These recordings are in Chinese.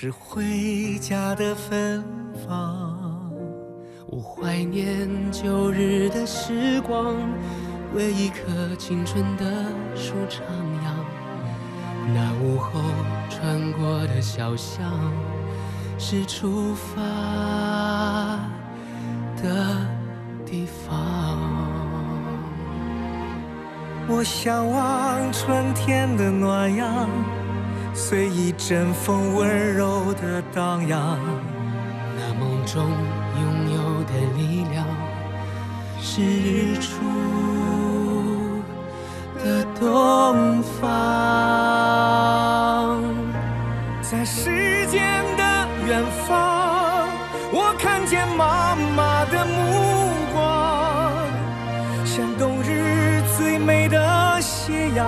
是回家的芬芳。我怀念旧日的时光，为一棵青春的树徜徉。那午后穿过的小巷，是出发的地方。我向往春天的暖阳，随一阵风温柔的荡漾。那梦中拥有的力量，是日出的东方。在时间的远方，我看见妈妈的目光，像冬日最美的斜阳，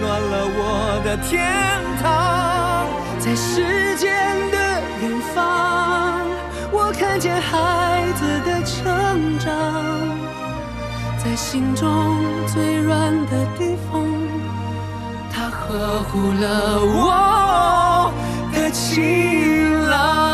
暖了我的天堂。在时间的远方，我看见孩子的成长，在心中最软的地方，他呵护了我的情郎。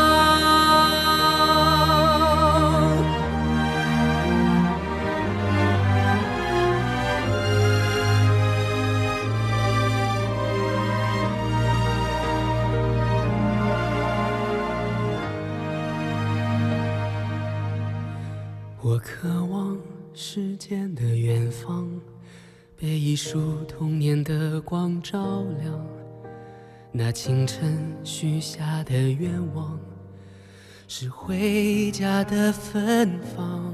时间的远方，被一束童年的光照亮。那清晨许下的愿望，是回家的芬芳。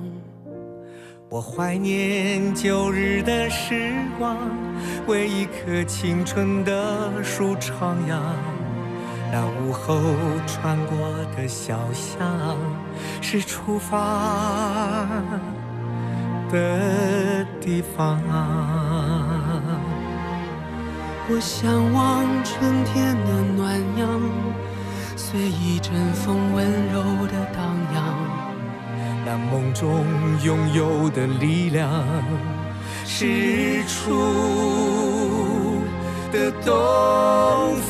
我怀念旧日的时光，为一棵青春的树徜徉。那午后穿过的小巷，是出发的地方。我向往春天的暖阳，随一阵风温柔的荡漾。那梦中拥有的力量，是日出的东方。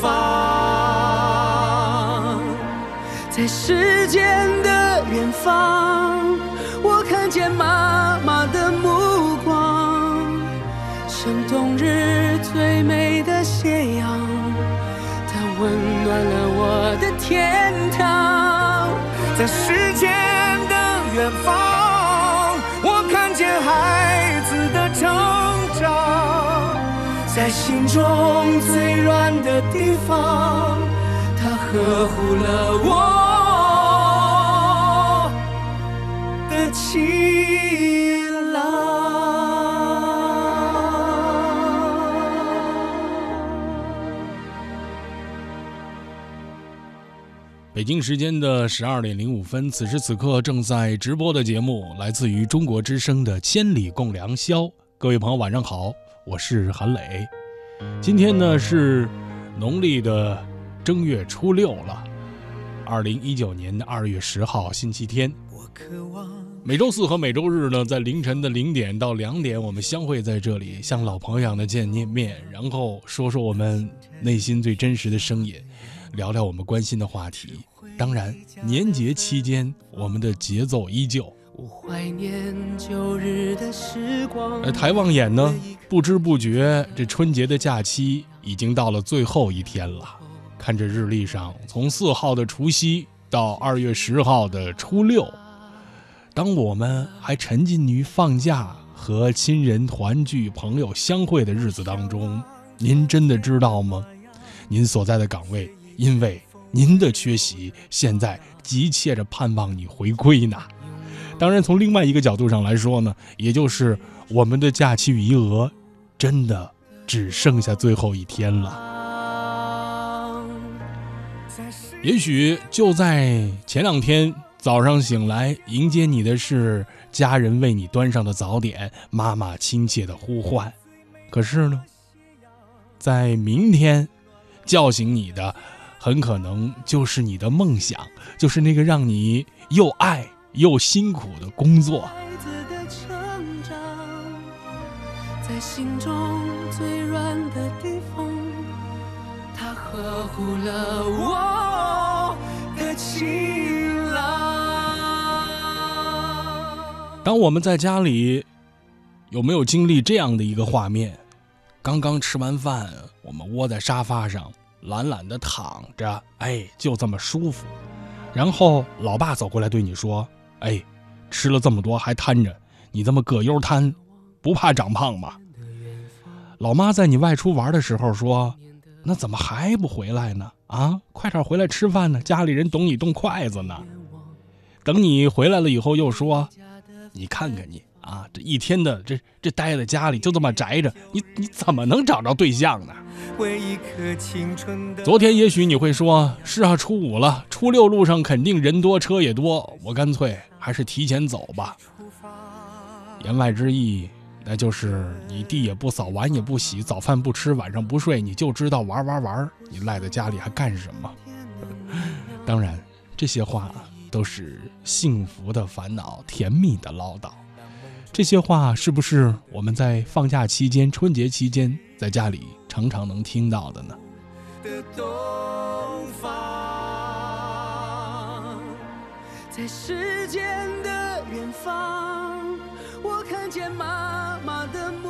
在时间的远方，了我的天堂。在时间的远方，我看见孩子的成长，在心中最软的地方，他呵护了我的情北京时间的十二点零五分，此时此刻正在直播的节目来自于中国之声的《千里共良宵》。各位朋友，晚上好，我是韩磊。今天呢是农历的正月初六了，二零一九年的二月十号，星期天。我渴望每周四和每周日呢，在凌晨的零点到两点，我们相会在这里，像老朋友一样的见见面，然后说说我们内心最真实的声音，聊聊我们关心的话题。当然，年节期间我们的节奏依旧。我怀念旧日的时光。而抬望眼呢，不知不觉这春节的假期已经到了最后一天了。看着日历上，从四号的除夕到二月十号的初六，当我们还沉浸于放假和亲人团聚、朋友相会的日子当中，您真的知道吗？您所在的岗位因为您的缺席，现在急切着盼望你回归呢。当然，从另外一个角度上来说呢，也就是我们的假期余额真的只剩下最后一天了。也许就在前两天早上醒来，迎接你的是家人为你端上的早点，妈妈亲切的呼唤。可是呢，在明天叫醒你的，很可能就是你的梦想，就是那个让你又爱。又辛苦的工作。孩子的成长，在心中最软的地方，他呵护了我的晴朗。当我们在家里，有没有经历这样的一个画面？刚刚吃完饭，我们窝在沙发上，懒懒的躺着，哎，就这么舒服。然后老爸走过来对你说。哎，吃了这么多还贪着，你这么葛优瘫，不怕长胖吗？老妈在你外出玩的时候说：“那怎么还不回来呢？啊，快点回来吃饭呢！家里人等你动筷子呢。”等你回来了以后又说：“你看看你啊，这一天的这这待在家里就这么宅着，你你怎么能找着对象呢？”昨天也许你会说：“是啊，初五了，初六路上肯定人多车也多，我干脆。”还是提前走吧。言外之意，那就是你地也不扫，碗也不洗，早饭不吃，晚上不睡，你就知道玩玩玩。你赖在家里还干什么？当然，这些话都是幸福的烦恼，甜蜜的唠叨。这些话是不是我们在放假期间、春节期间在家里常常能听到的呢？在时间的远方，我看见妈妈的目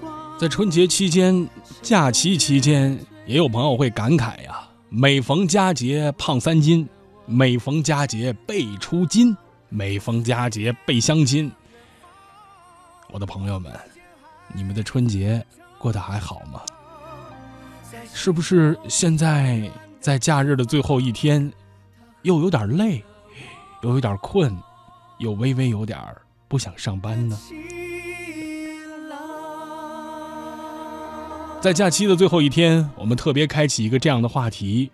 光。在春节期间、假期期间，也有朋友会感慨呀：“每逢佳节胖三斤，每逢佳节倍出金，每逢佳节倍相亲。”我的朋友们，你们的春节过得还好吗？是不是现在在假日的最后一天，又有点累？又有点困，又微微有点不想上班呢。在假期的最后一天，我们特别开启一个这样的话题。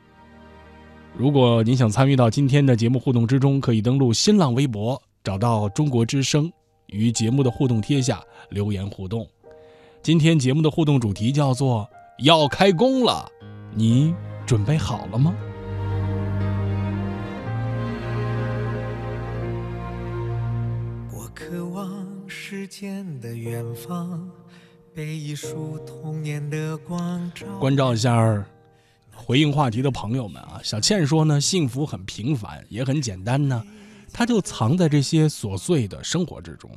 如果您想参与到今天的节目互动之中，可以登录新浪微博，找到中国之声，与节目的互动贴下留言互动。今天节目的互动主题叫做“要开工了”，你准备好了吗？我渴望时间的远方，被一束童年的光照。关照一下回应话题的朋友们啊，小倩说呢，幸福很平凡，也很简单呢，它就藏在这些琐碎的生活之中。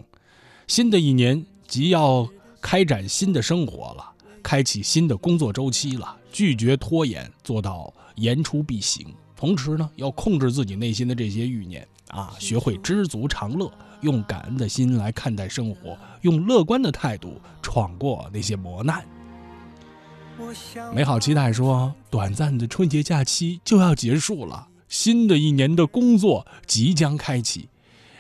新的一年即要开展新的生活了，开启新的工作周期了，拒绝拖延，做到言出必行。同时呢，要控制自己内心的这些欲念啊，学会知足常乐。用感恩的心来看待生活，用乐观的态度闯过那些磨难。美好期待说，短暂的春节假期就要结束了，新的一年的工作即将开启。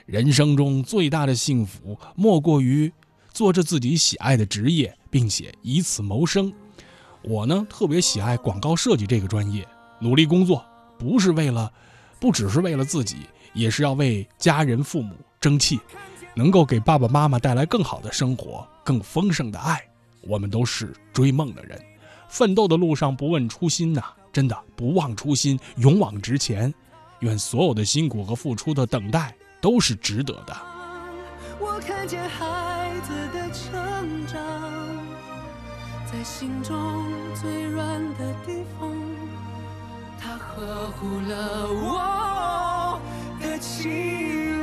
人生中最大的幸福，莫过于做着自己喜爱的职业，并且以此谋生。我呢，特别喜爱广告设计这个专业，努力工作，不是为了，不只是为了自己，也是要为家人、父母。争气，能够给爸爸妈妈带来更好的生活，更丰盛的爱。我们都是追梦的人，奋斗的路上不问初心呐，真的不忘初心，勇往直前。愿所有的辛苦和付出的等待都是值得的。我看见孩子的成长，在心中最软的地方，他呵护了我的情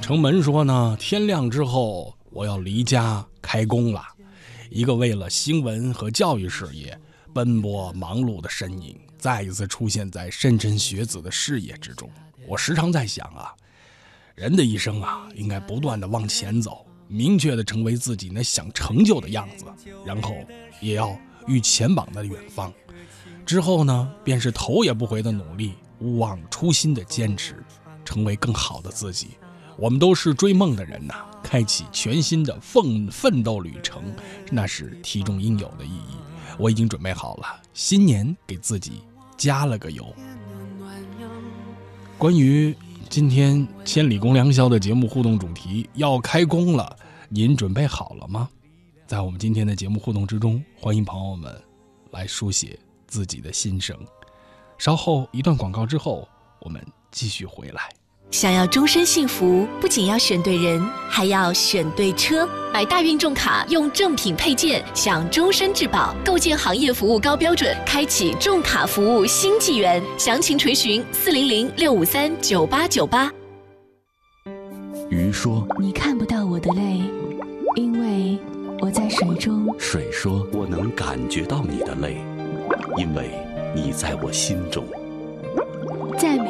城门说呢，天亮之后我要离家开工了，一个为了新闻和教育事业奔波忙碌的身影再一次出现在莘莘学子的视野之中。我时常在想啊，人的一生啊，应该不断的往前走，明确的成为自己那想成就的样子，然后也要遇前往的远方。之后呢，便是头也不回的努力，勿忘初心的坚持，成为更好的自己。我们都是追梦的人呐，开启全新的奋奋斗旅程，那是题中应有的意义。我已经准备好了，新年给自己加了个油。关于今天《千里共良宵》的节目互动主题要开工了，您准备好了吗？在我们今天的节目互动之中，欢迎朋友们来书写自己的心声。稍后一段广告之后，我们继续回来。想要终身幸福，不仅要选对人，还要选对车。买大运重卡，用正品配件，享终身质保，构建行业服务高标准，开启重卡服务新纪元。详情垂询四零零六五三九八九八。鱼说：“你看不到我的泪，因为我在水中。”水说：“我能感觉到你的泪，因为你在我心中。”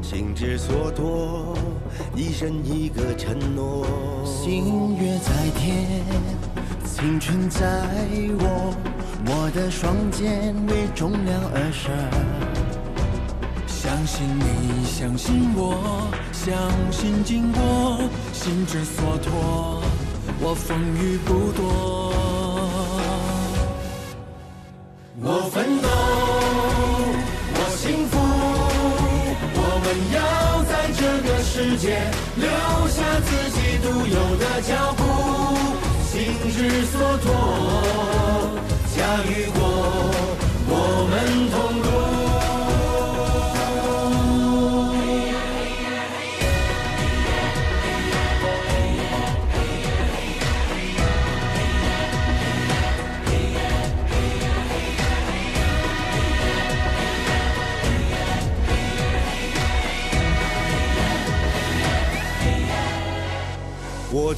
心之所托，一生一个承诺。星月在天，青春在我，我的双肩为重量而生。相信你，相信我，相信经过，心之所托，我风雨不躲。留下自己独有的脚步，心之所托，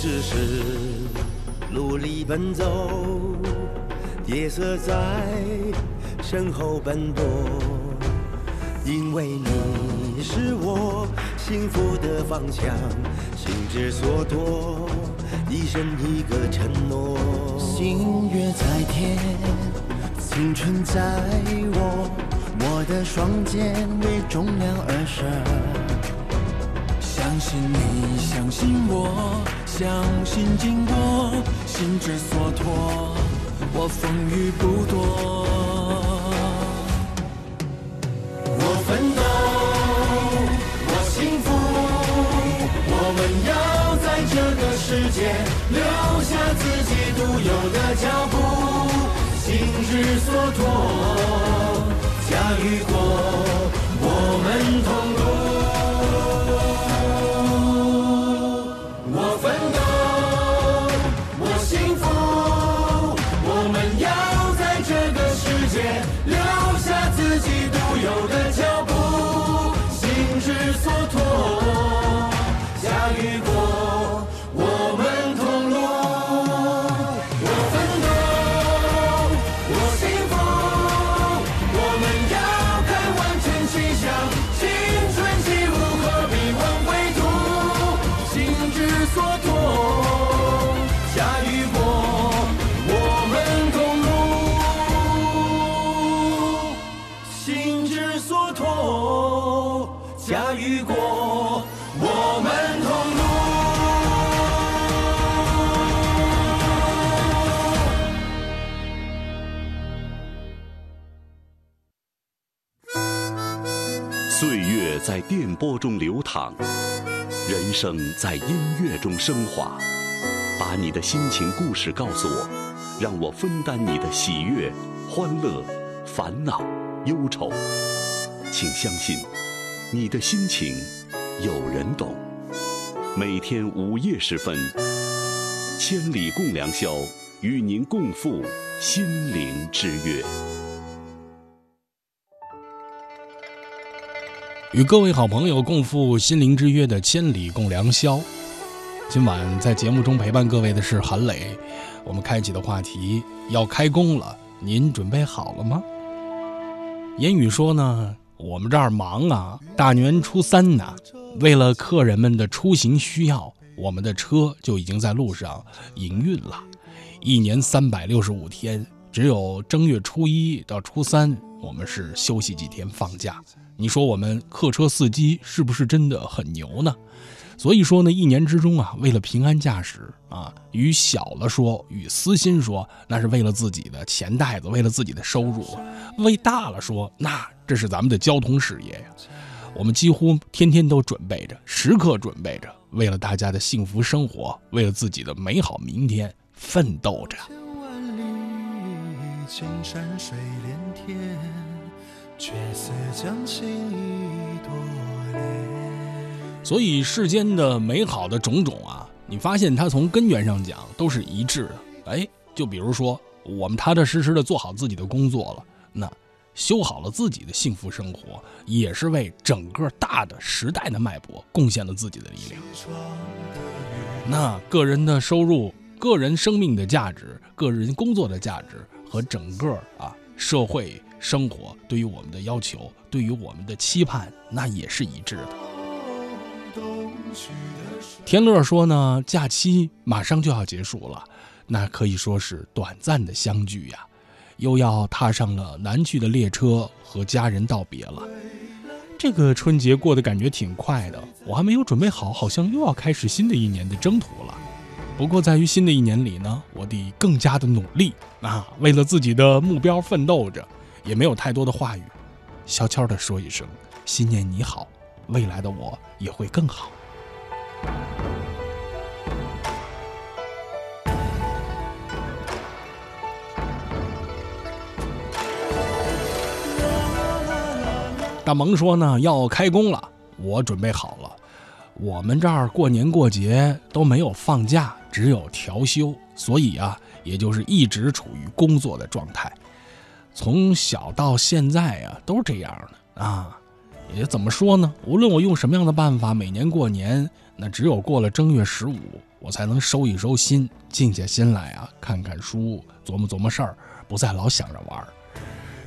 只是努力奔走，夜色在身后奔波，因为你是我幸福的方向，心之所托，一生一个承诺。星月在天，青春在我，我的双肩为重量而生。相信你，相信我，相信经过，心之所托，我风雨不躲。我奋斗，我幸福，我们要在这个世界留下自己独有的脚步，心之所托，驾驭过，我们同驾驭过，我们同路。岁月在电波中流淌，人生在音乐中升华。把你的心情故事告诉我，让我分担你的喜悦、欢乐、烦恼、忧愁。请相信，你的心情有人懂。每天午夜时分，千里共良宵，与您共赴心灵之约。与各位好朋友共赴心灵之约的千里共良宵。今晚在节目中陪伴各位的是韩磊。我们开启的话题要开工了，您准备好了吗？言语说呢，我们这儿忙啊，大年初三呢，为了客人们的出行需要，我们的车就已经在路上营运了。一年三百六十五天，只有正月初一到初三，我们是休息几天放假。你说我们客车司机是不是真的很牛呢？所以说呢，一年之中啊，为了平安驾驶啊，与小了说，与私心说，那是为了自己的钱袋子，为了自己的收入；为大了说，那这是咱们的交通事业呀。我们几乎天天都准备着，时刻准备着，为了大家的幸福生活，为了自己的美好明天奋斗着。青山水连天却似将心一朵莲。所以世间的美好的种种啊，你发现它从根源上讲都是一致的。哎，就比如说我们踏踏实实的做好自己的工作了，那修好了自己的幸福生活，也是为整个大的时代的脉搏贡献了自己的力量。那个人的收入、个人生命的价值、个人工作的价值和整个啊社会。生活对于我们的要求，对于我们的期盼，那也是一致的。天乐说呢，假期马上就要结束了，那可以说是短暂的相聚呀，又要踏上了南去的列车，和家人道别了。这个春节过得感觉挺快的，我还没有准备好，好像又要开始新的一年的征途了。不过在于新的一年里呢，我得更加的努力啊，为了自己的目标奋斗着。也没有太多的话语，悄悄地说一声“新年你好”，未来的我也会更好。大萌说呢，要开工了，我准备好了。我们这儿过年过节都没有放假，只有调休，所以啊，也就是一直处于工作的状态。从小到现在啊，都是这样的啊。也怎么说呢？无论我用什么样的办法，每年过年，那只有过了正月十五，我才能收一收心，静下心来啊，看看书，琢磨琢磨事儿，不再老想着玩儿。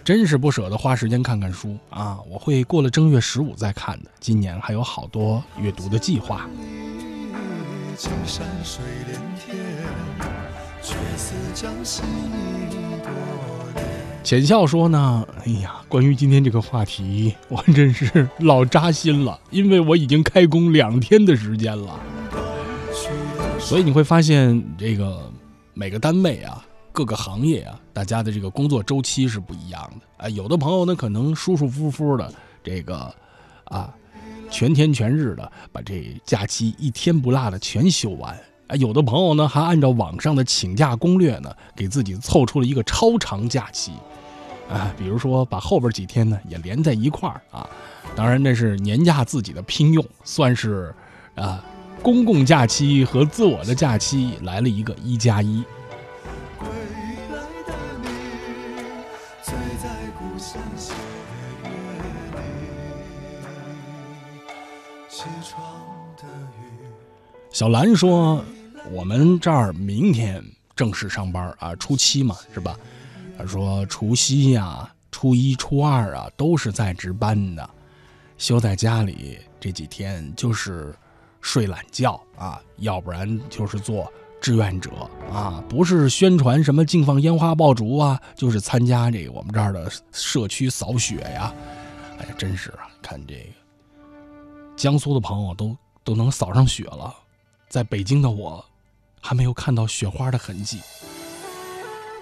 真是不舍得花时间看看书啊！我会过了正月十五再看的。今年还有好多阅读的计划。浅笑说呢，哎呀，关于今天这个话题，我真是老扎心了，因为我已经开工两天的时间了。所以你会发现，这个每个单位啊，各个行业啊，大家的这个工作周期是不一样的。啊，有的朋友呢，可能舒舒服服的，这个啊，全天全日的把这假期一天不落的全休完。啊，有的朋友呢，还按照网上的请假攻略呢，给自己凑出了一个超长假期。啊，比如说把后边几天呢也连在一块儿啊，当然那是年假自己的拼用，算是啊公共假期和自我的假期来了一个一加一。小兰说：“我们这儿明天正式上班啊，初七嘛，是吧？”他说：“除夕呀，初一、初二啊，都是在值班的，休在家里这几天就是睡懒觉啊，要不然就是做志愿者啊，不是宣传什么禁放烟花爆竹啊，就是参加这个我们这儿的社区扫雪呀。哎呀，真是啊，看这个江苏的朋友都都能扫上雪了，在北京的我，还没有看到雪花的痕迹。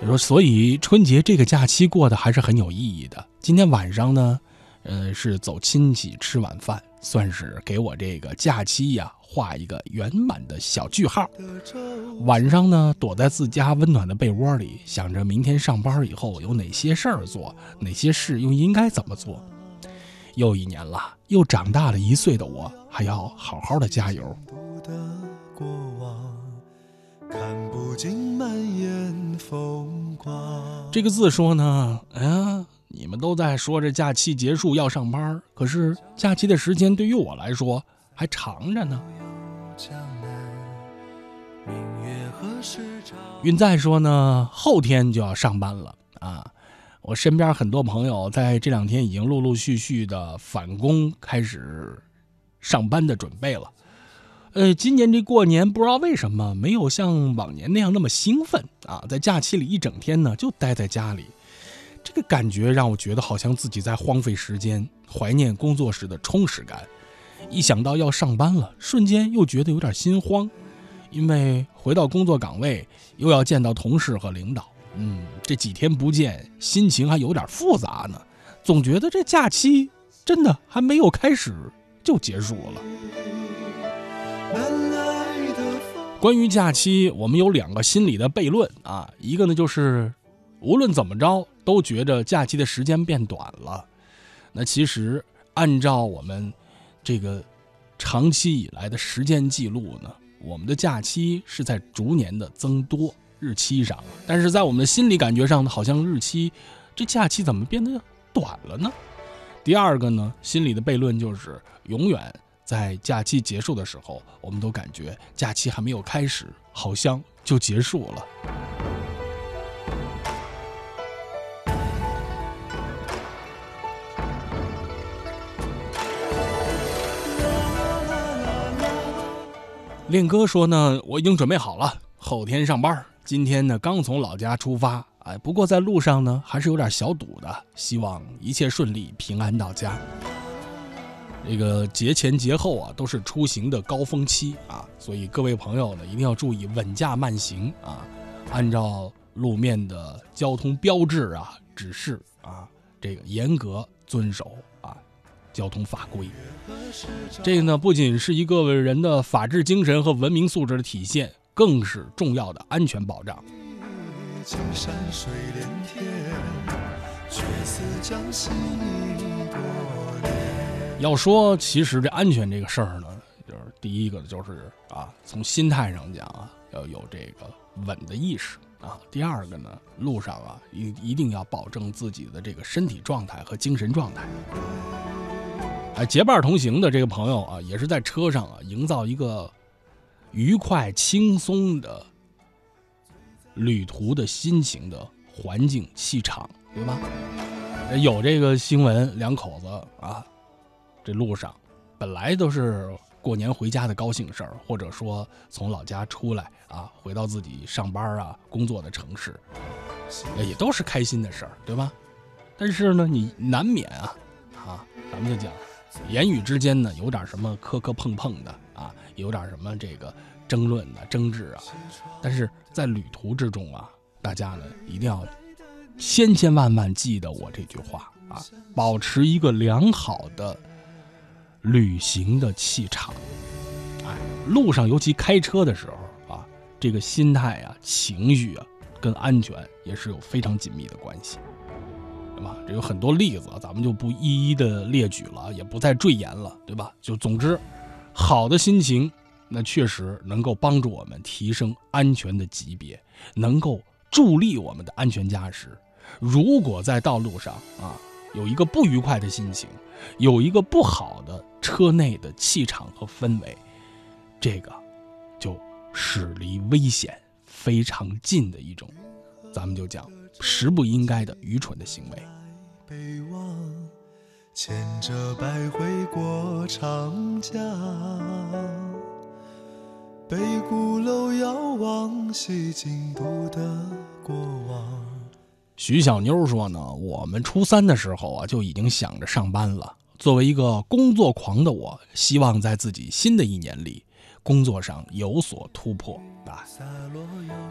你说，所以春节这个假期过得还是很有意义的。今天晚上呢，呃，是走亲戚吃晚饭，算是给我这个假期呀画一个圆满的小句号。晚上呢，躲在自家温暖的被窝里，想着明天上班以后有哪些事儿做，哪些事又应该怎么做。又一年了，又长大了一岁的我，还要好好的加油。看不尽满眼风光这个字说呢，哎呀，你们都在说这假期结束要上班，可是假期的时间对于我来说还长着呢。云在说呢，后天就要上班了啊。我身边很多朋友在这两天已经陆陆续续的返工，开始上班的准备了。呃，今年这过年不知道为什么没有像往年那样那么兴奋啊，在假期里一整天呢就待在家里，这个感觉让我觉得好像自己在荒废时间，怀念工作时的充实感。一想到要上班了，瞬间又觉得有点心慌，因为回到工作岗位又要见到同事和领导。嗯，这几天不见，心情还有点复杂呢。总觉得这假期真的还没有开始就结束了。关于假期，我们有两个心理的悖论啊。一个呢，就是无论怎么着，都觉着假期的时间变短了。那其实按照我们这个长期以来的时间记录呢，我们的假期是在逐年的增多。日期上，但是在我们的心理感觉上呢，好像日期，这假期怎么变得短了呢？第二个呢，心理的悖论就是，永远在假期结束的时候，我们都感觉假期还没有开始，好像就结束了。练哥说呢，我已经准备好了，后天上班。今天呢，刚从老家出发，哎，不过在路上呢，还是有点小堵的。希望一切顺利，平安到家。这个节前节后啊，都是出行的高峰期啊，所以各位朋友呢，一定要注意稳驾慢行啊，按照路面的交通标志啊、指示啊，这个严格遵守啊交通法规。这个呢，不仅是一个人的法治精神和文明素质的体现。更是重要的安全保障山水连天却似江西一朵。要说，其实这安全这个事儿呢，就是第一个就是啊，从心态上讲啊，要有这个稳的意识啊。第二个呢，路上啊，一一定要保证自己的这个身体状态和精神状态。哎，结伴同行的这个朋友啊，也是在车上啊，营造一个。愉快轻松的旅途的心情的环境气场，对吧？有这个新闻，两口子啊，这路上本来都是过年回家的高兴事儿，或者说从老家出来啊，回到自己上班啊工作的城市，也都是开心的事儿，对吧？但是呢，你难免啊，啊，咱们就讲，言语之间呢有点什么磕磕碰碰的啊。有点什么这个争论的争执啊，但是在旅途之中啊，大家呢一定要千千万万记得我这句话啊，保持一个良好的旅行的气场。哎，路上尤其开车的时候啊，这个心态啊、情绪啊，跟安全也是有非常紧密的关系，对吧？这有很多例子，咱们就不一一的列举了，也不再赘言了，对吧？就总之。好的心情，那确实能够帮助我们提升安全的级别，能够助力我们的安全驾驶。如果在道路上啊有一个不愉快的心情，有一个不好的车内的气场和氛围，这个就是离危险非常近的一种，咱们就讲实不应该的愚蠢的行为。北望牵着百回过长江，北鼓楼遥望西京都的过往。徐小妞说呢，我们初三的时候啊就已经想着上班了，作为一个工作狂的我，希望在自己新的一年里，工作上有所突破啊。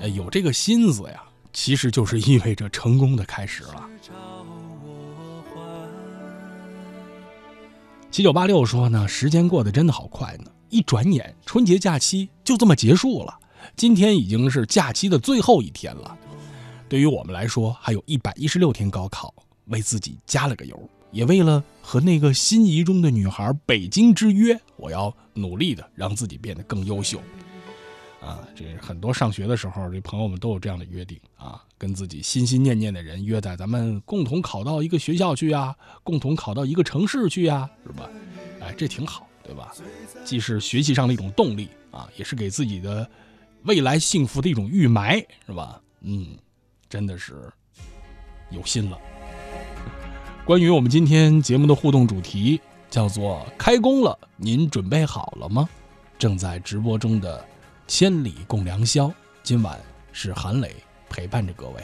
呃，有这个心思呀，其实就是意味着成功的开始了。七九八六说呢，时间过得真的好快呢，一转眼春节假期就这么结束了。今天已经是假期的最后一天了，对于我们来说，还有一百一十六天高考，为自己加了个油，也为了和那个心仪中的女孩北京之约，我要努力的让自己变得更优秀。啊，这很多上学的时候，这朋友们都有这样的约定啊，跟自己心心念念的人约在咱们共同考到一个学校去啊，共同考到一个城市去呀，是吧？哎，这挺好，对吧？既是学习上的一种动力啊，也是给自己的未来幸福的一种预埋，是吧？嗯，真的是有心了。关于我们今天节目的互动主题叫做“开工了，您准备好了吗？”正在直播中的。千里共良宵，今晚是韩磊陪伴着各位。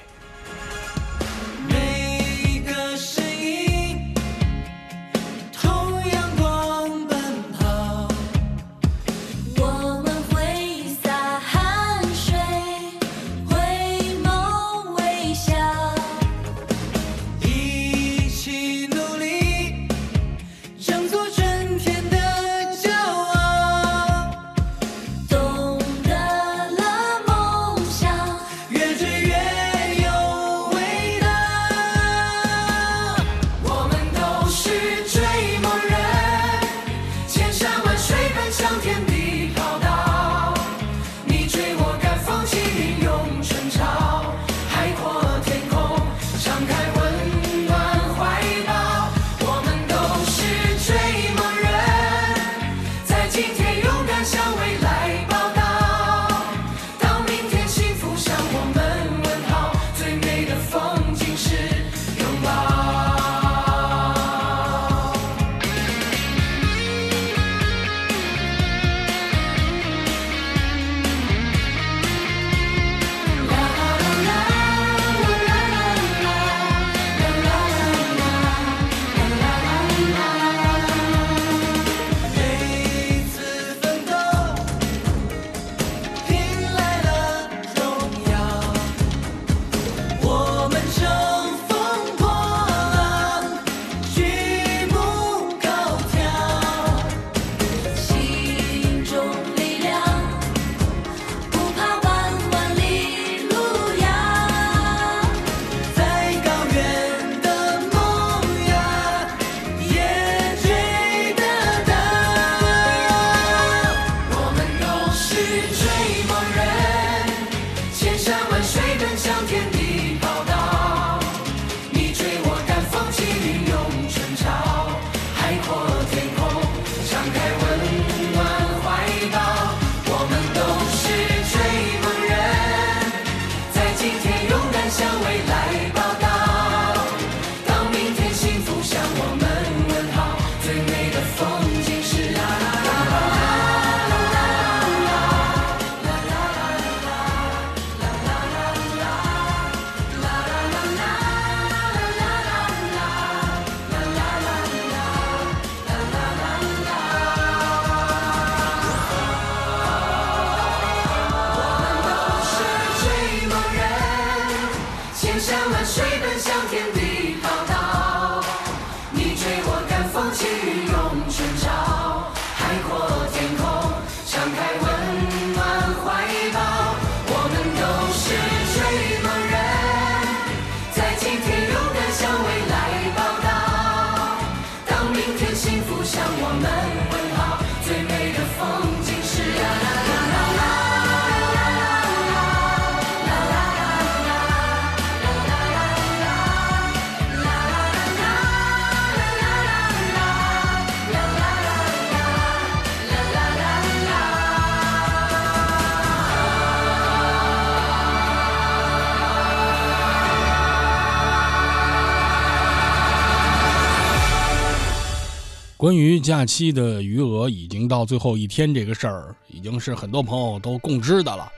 关于假期的余额已经到最后一天这个事儿，已经是很多朋友都共知的了。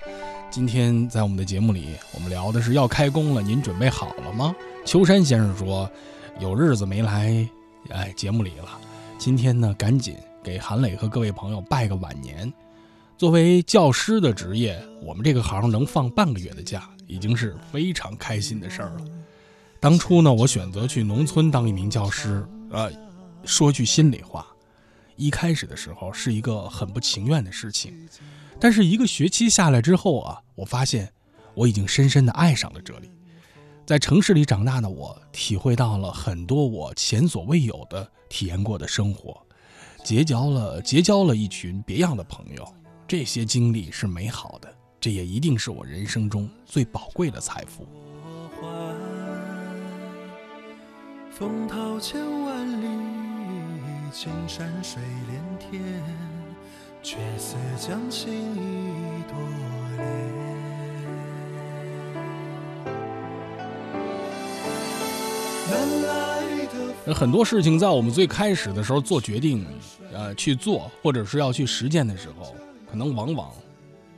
今天在我们的节目里，我们聊的是要开工了，您准备好了吗？秋山先生说，有日子没来，哎，节目里了。今天呢，赶紧给韩磊和各位朋友拜个晚年。作为教师的职业，我们这个行能放半个月的假，已经是非常开心的事儿了。当初呢，我选择去农村当一名教师，呃，说句心里话，一开始的时候是一个很不情愿的事情，但是一个学期下来之后啊，我发现我已经深深的爱上了这里。在城市里长大的我，体会到了很多我前所未有的体验过的生活，结交了结交了一群别样的朋友。这些经历是美好的，这也一定是我人生中最宝贵的财富。风涛千万里，青山水连天，却似将情意多恋。那很多事情在我们最开始的时候做决定，呃，去做或者是要去实践的时候。可能往往，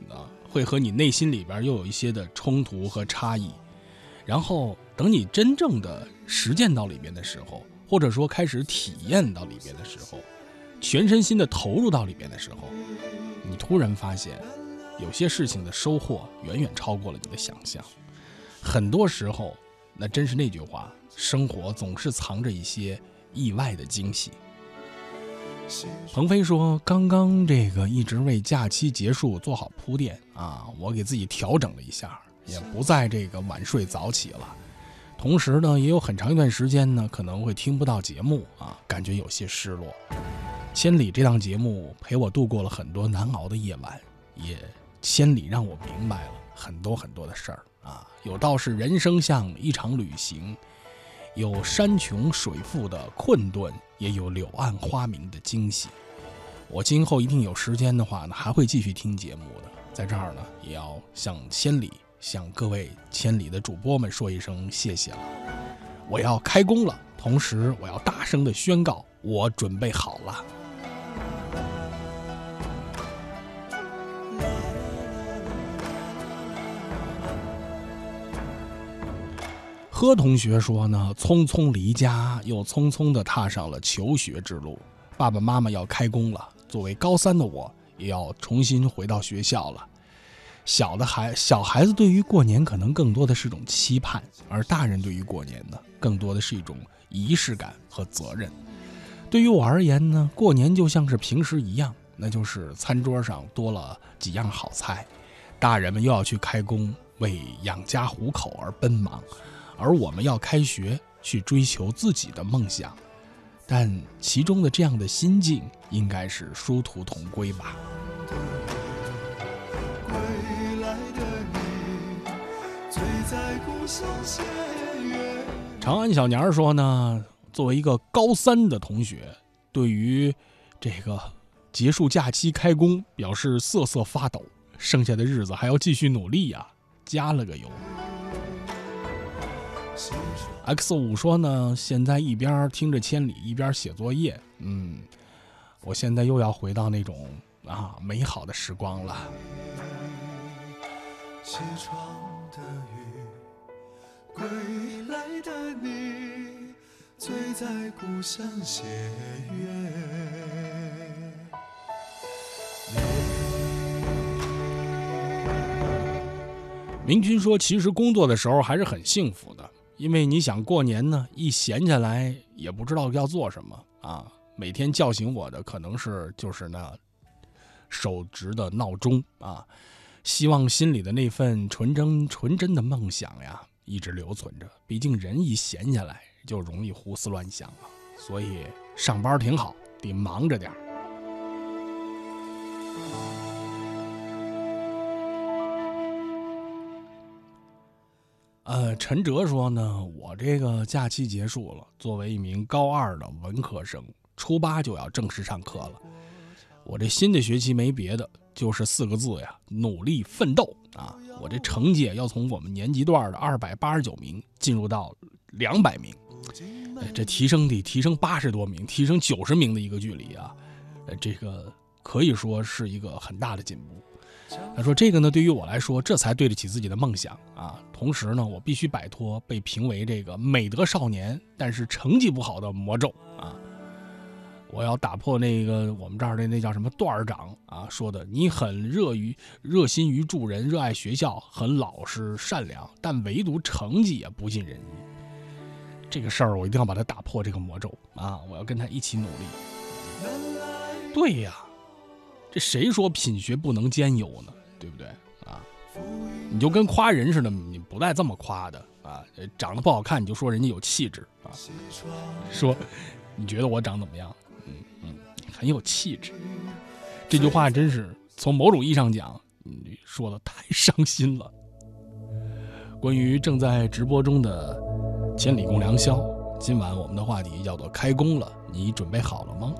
啊，会和你内心里边又有一些的冲突和差异，然后等你真正的实践到里边的时候，或者说开始体验到里边的时候，全身心的投入到里边的时候，你突然发现，有些事情的收获远远超过了你的想象。很多时候，那真是那句话，生活总是藏着一些意外的惊喜。鹏飞说：“刚刚这个一直为假期结束做好铺垫啊，我给自己调整了一下，也不再这个晚睡早起了。同时呢，也有很长一段时间呢，可能会听不到节目啊，感觉有些失落。千里这档节目陪我度过了很多难熬的夜晚，也千里让我明白了很多很多的事儿啊。有道是人生像一场旅行。”有山穷水复的困顿，也有柳暗花明的惊喜。我今后一定有时间的话呢，还会继续听节目的。在这儿呢，也要向千里、向各位千里的主播们说一声谢谢了。我要开工了，同时我要大声的宣告，我准备好了。柯同学说呢，匆匆离家，又匆匆地踏上了求学之路。爸爸妈妈要开工了，作为高三的我，也要重新回到学校了。小的孩，小孩子对于过年可能更多的是种期盼，而大人对于过年呢，更多的是一种仪式感和责任。对于我而言呢，过年就像是平时一样，那就是餐桌上多了几样好菜，大人们又要去开工，为养家糊口而奔忙。而我们要开学去追求自己的梦想，但其中的这样的心境应该是殊途同归吧。长安小年说呢，作为一个高三的同学，对于这个结束假期开工表示瑟瑟发抖，剩下的日子还要继续努力呀，加了个油。X 五说呢，现在一边听着千里，一边写作业。嗯，我现在又要回到那种啊美好的时光了。起床的，归来的你，醉在故乡斜月。明君说，其实工作的时候还是很幸福的。因为你想过年呢，一闲下来也不知道要做什么啊。每天叫醒我的可能是就是那手执的闹钟啊。希望心里的那份纯真纯真的梦想呀，一直留存着。毕竟人一闲下来就容易胡思乱想啊。所以上班挺好，得忙着点儿。呃，陈哲说呢，我这个假期结束了。作为一名高二的文科生，初八就要正式上课了。我这新的学期没别的，就是四个字呀：努力奋斗啊！我这成绩要从我们年级段的二百八十九名进入到两百名，这提升得提升八十多名，提升九十名的一个距离啊！呃，这个可以说是一个很大的进步。他说：“这个呢，对于我来说，这才对得起自己的梦想啊。同时呢，我必须摆脱被评为这个美德少年，但是成绩不好的魔咒啊。我要打破那个我们这儿的那叫什么段长啊说的，你很热于热心于助人，热爱学校，很老实善良，但唯独成绩也不尽人意。这个事儿我一定要把它打破这个魔咒啊！我要跟他一起努力。对呀，这谁说品学不能兼优呢？对不对啊？你就跟夸人似的，你不带这么夸的啊！长得不好看，你就说人家有气质啊。说你觉得我长怎么样？很有气质，这句话真是从某种意义上讲，你说的太伤心了。关于正在直播中的《千里共良宵》，今晚我们的话题叫做“开工了”，你准备好了吗？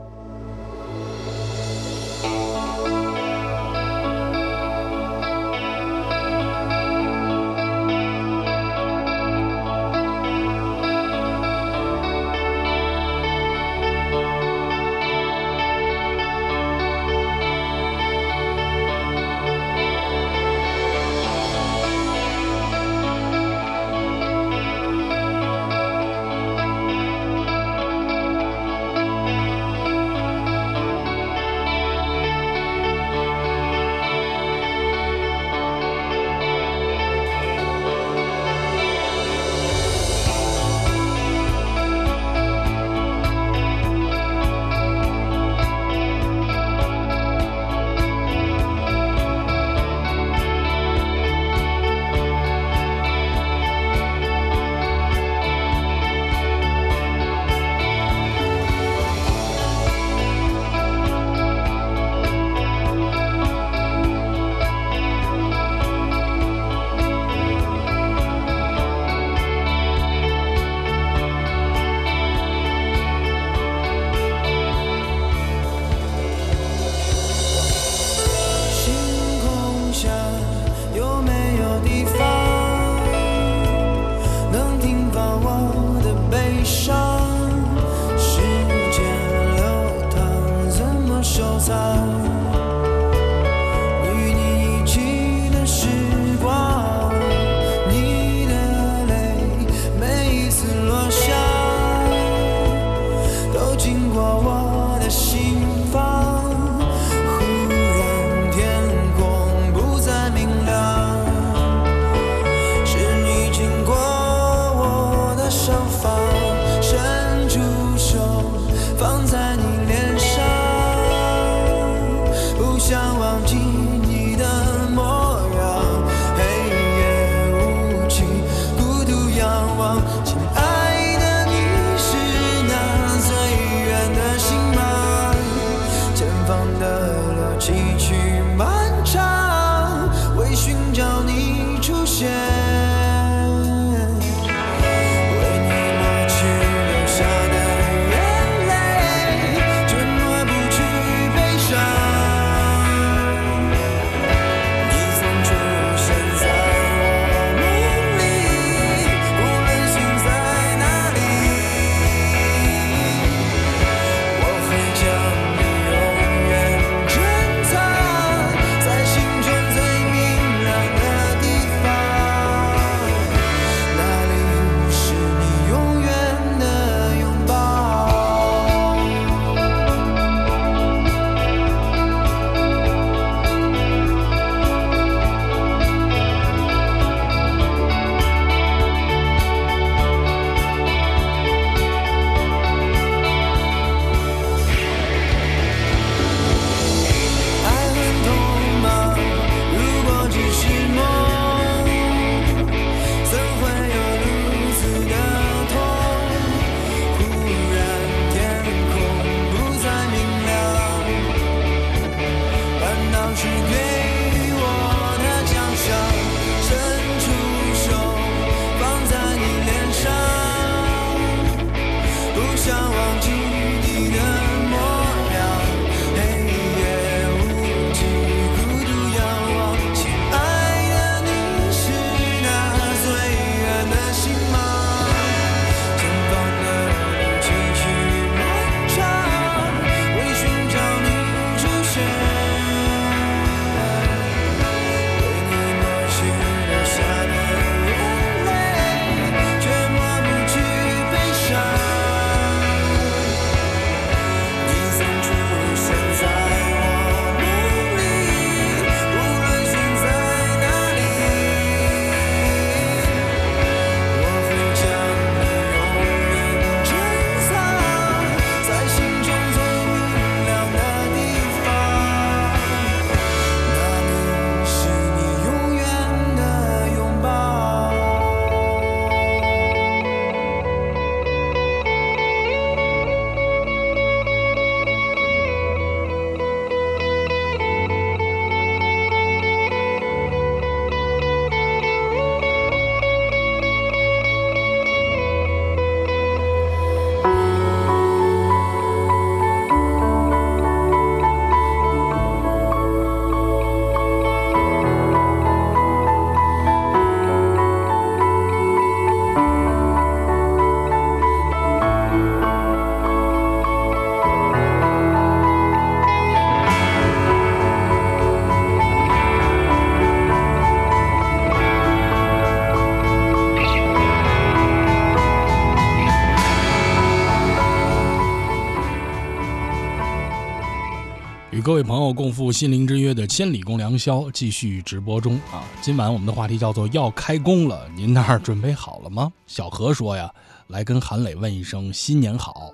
各位朋友共赴心灵之约的《千里共良宵》继续直播中啊！今晚我们的话题叫做“要开工了”，您那儿准备好了吗？小何说呀，来跟韩磊问一声新年好。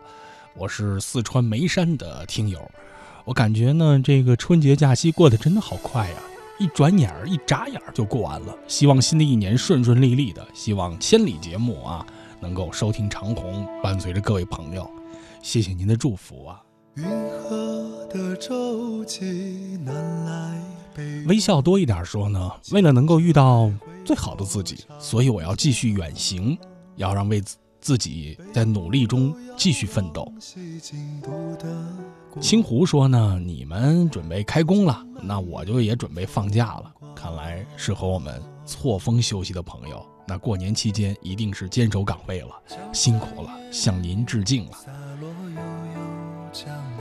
我是四川眉山的听友，我感觉呢，这个春节假期过得真的好快呀，一转眼儿一眨眼儿就过完了。希望新的一年顺顺利利的，希望千里节目啊能够收听长虹，伴随着各位朋友，谢谢您的祝福啊。云河的舟楫南来北微笑多一点说呢，为了能够遇到最好的自己，所以我要继续远行，要让为自自己在努力中继续奋斗。青湖说呢，你们准备开工了，那我就也准备放假了。看来是和我们错峰休息的朋友，那过年期间一定是坚守岗位了，辛苦了，向您致敬了。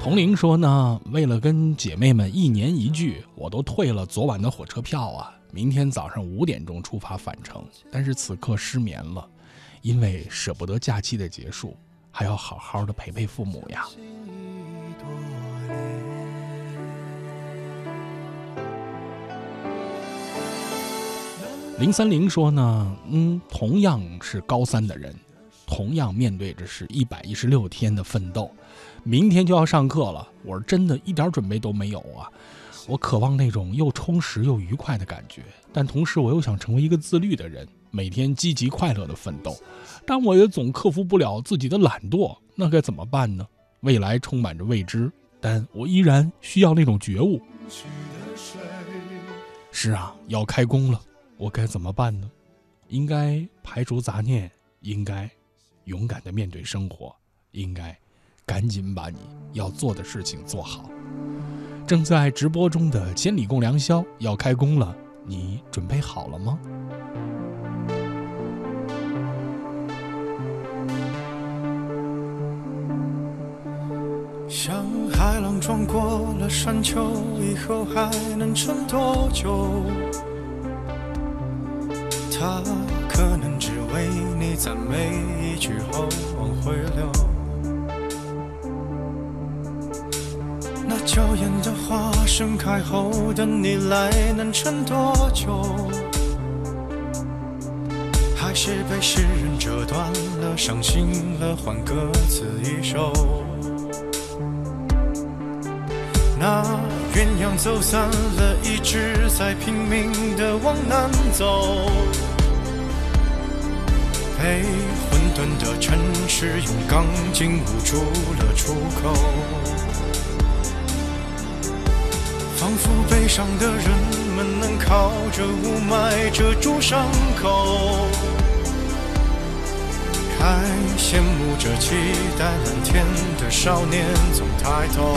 童玲说呢，为了跟姐妹们一年一聚，我都退了昨晚的火车票啊，明天早上五点钟出发返程。但是此刻失眠了，因为舍不得假期的结束，还要好好的陪陪父母呀。零三零说呢，嗯，同样是高三的人，同样面对着是一百一十六天的奋斗，明天就要上课了，我是真的一点准备都没有啊！我渴望那种又充实又愉快的感觉，但同时我又想成为一个自律的人，每天积极快乐的奋斗，但我也总克服不了自己的懒惰，那该怎么办呢？未来充满着未知，但我依然需要那种觉悟。是啊，要开工了，我该怎么办呢？应该排除杂念，应该勇敢的面对生活，应该赶紧把你要做的事情做好。正在直播中的千里共良宵要开工了，你准备好了吗？像海浪撞过了山丘，以后还能撑多久？他可能只为你赞美一句后往回流。那娇艳的花盛开后的你来能撑多久？还是被诗人折断了，伤心了，换歌词一首。那鸳鸯走散了，一直在拼命的往南走。被混沌的城市用钢筋捂住了出口，仿佛悲伤的人们能靠着雾霾遮住伤口，还羡慕着期待蓝天的少年总抬头。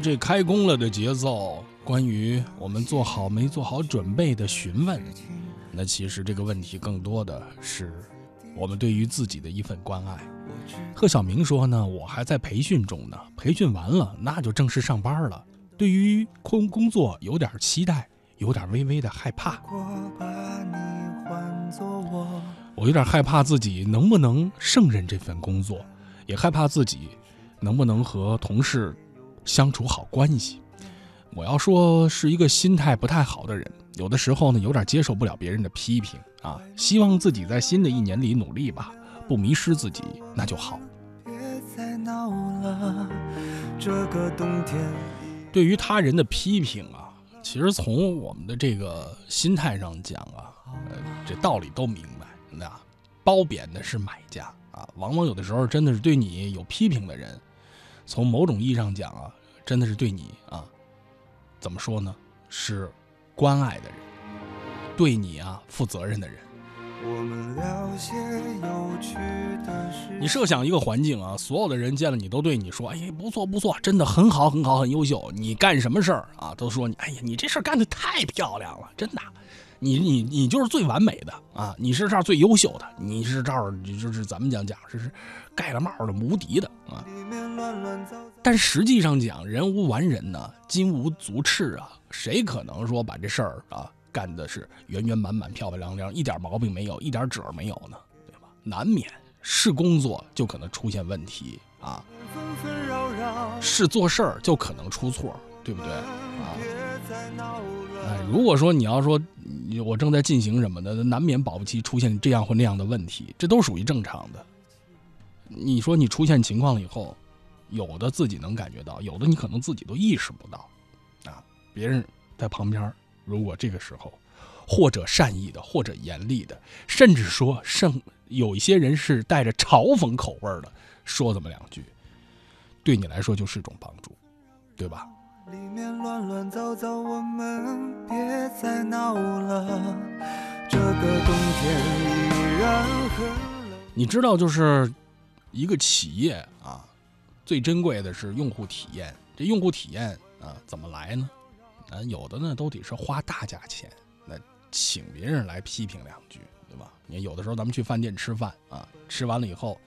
这开工了的节奏，关于我们做好没做好准备的询问，那其实这个问题更多的是我们对于自己的一份关爱。贺晓明说呢，我还在培训中呢，培训完了那就正式上班了。对于工工作有点期待，有点微微的害怕。我有点害怕自己能不能胜任这份工作，也害怕自己能不能和同事相处好关系。我要说是一个心态不太好的人，有的时候呢有点接受不了别人的批评啊。希望自己在新的一年里努力吧，不迷失自己，那就好。别再闹了，这个冬天对于他人的批评啊，其实从我们的这个心态上讲啊，呃，这道理都明白。那褒贬的是买家啊，往往有的时候真的是对你有批评的人，从某种意义上讲啊，真的是对你啊，怎么说呢？是关爱的人，对你啊负责任的人。我们聊些有趣的事。你设想一个环境啊，所有的人见了你都对你说：“哎，不错不错，真的很好很好，很优秀。”你干什么事儿啊，都说你：“哎呀，你这事儿干的太漂亮了，真的，你你你就是最完美的啊，你是这儿最优秀的，你是这儿就是咱们讲讲这是盖了帽的无敌的啊。里面乱乱糟糟，但实际上讲，人无完人呐，金无足赤啊，谁可能说把这事儿啊干的是圆圆满满、漂漂亮亮，一点毛病没有，一点褶儿没有呢？对吧？难免是工作就可能出现问题啊，纷纷扰扰，是做事儿就可能出错，对不对啊？别再闹哎了，，如果说你要说我正在进行什么的，难免保不齐出现这样或那样的问题，这都属于正常的。你说你出现情况了以后，有的自己能感觉到，有的你可能自己都意识不到，啊，别人在旁边，如果这个时候，或者善意的，或者严厉的，甚至说甚有一些人是带着嘲讽口味的，说这么两句，对你来说就是一种帮助，对吧？里面乱乱糟糟，我们别再闹了，这个冬天依然很冷。你知道，就是一个企业啊，最珍贵的是用户体验。这用户体验啊，怎么来呢？啊，有的呢都得是花大价钱，那请别人来批评两句，对吧？你看有的时候咱们去饭店吃饭啊，吃完了以后，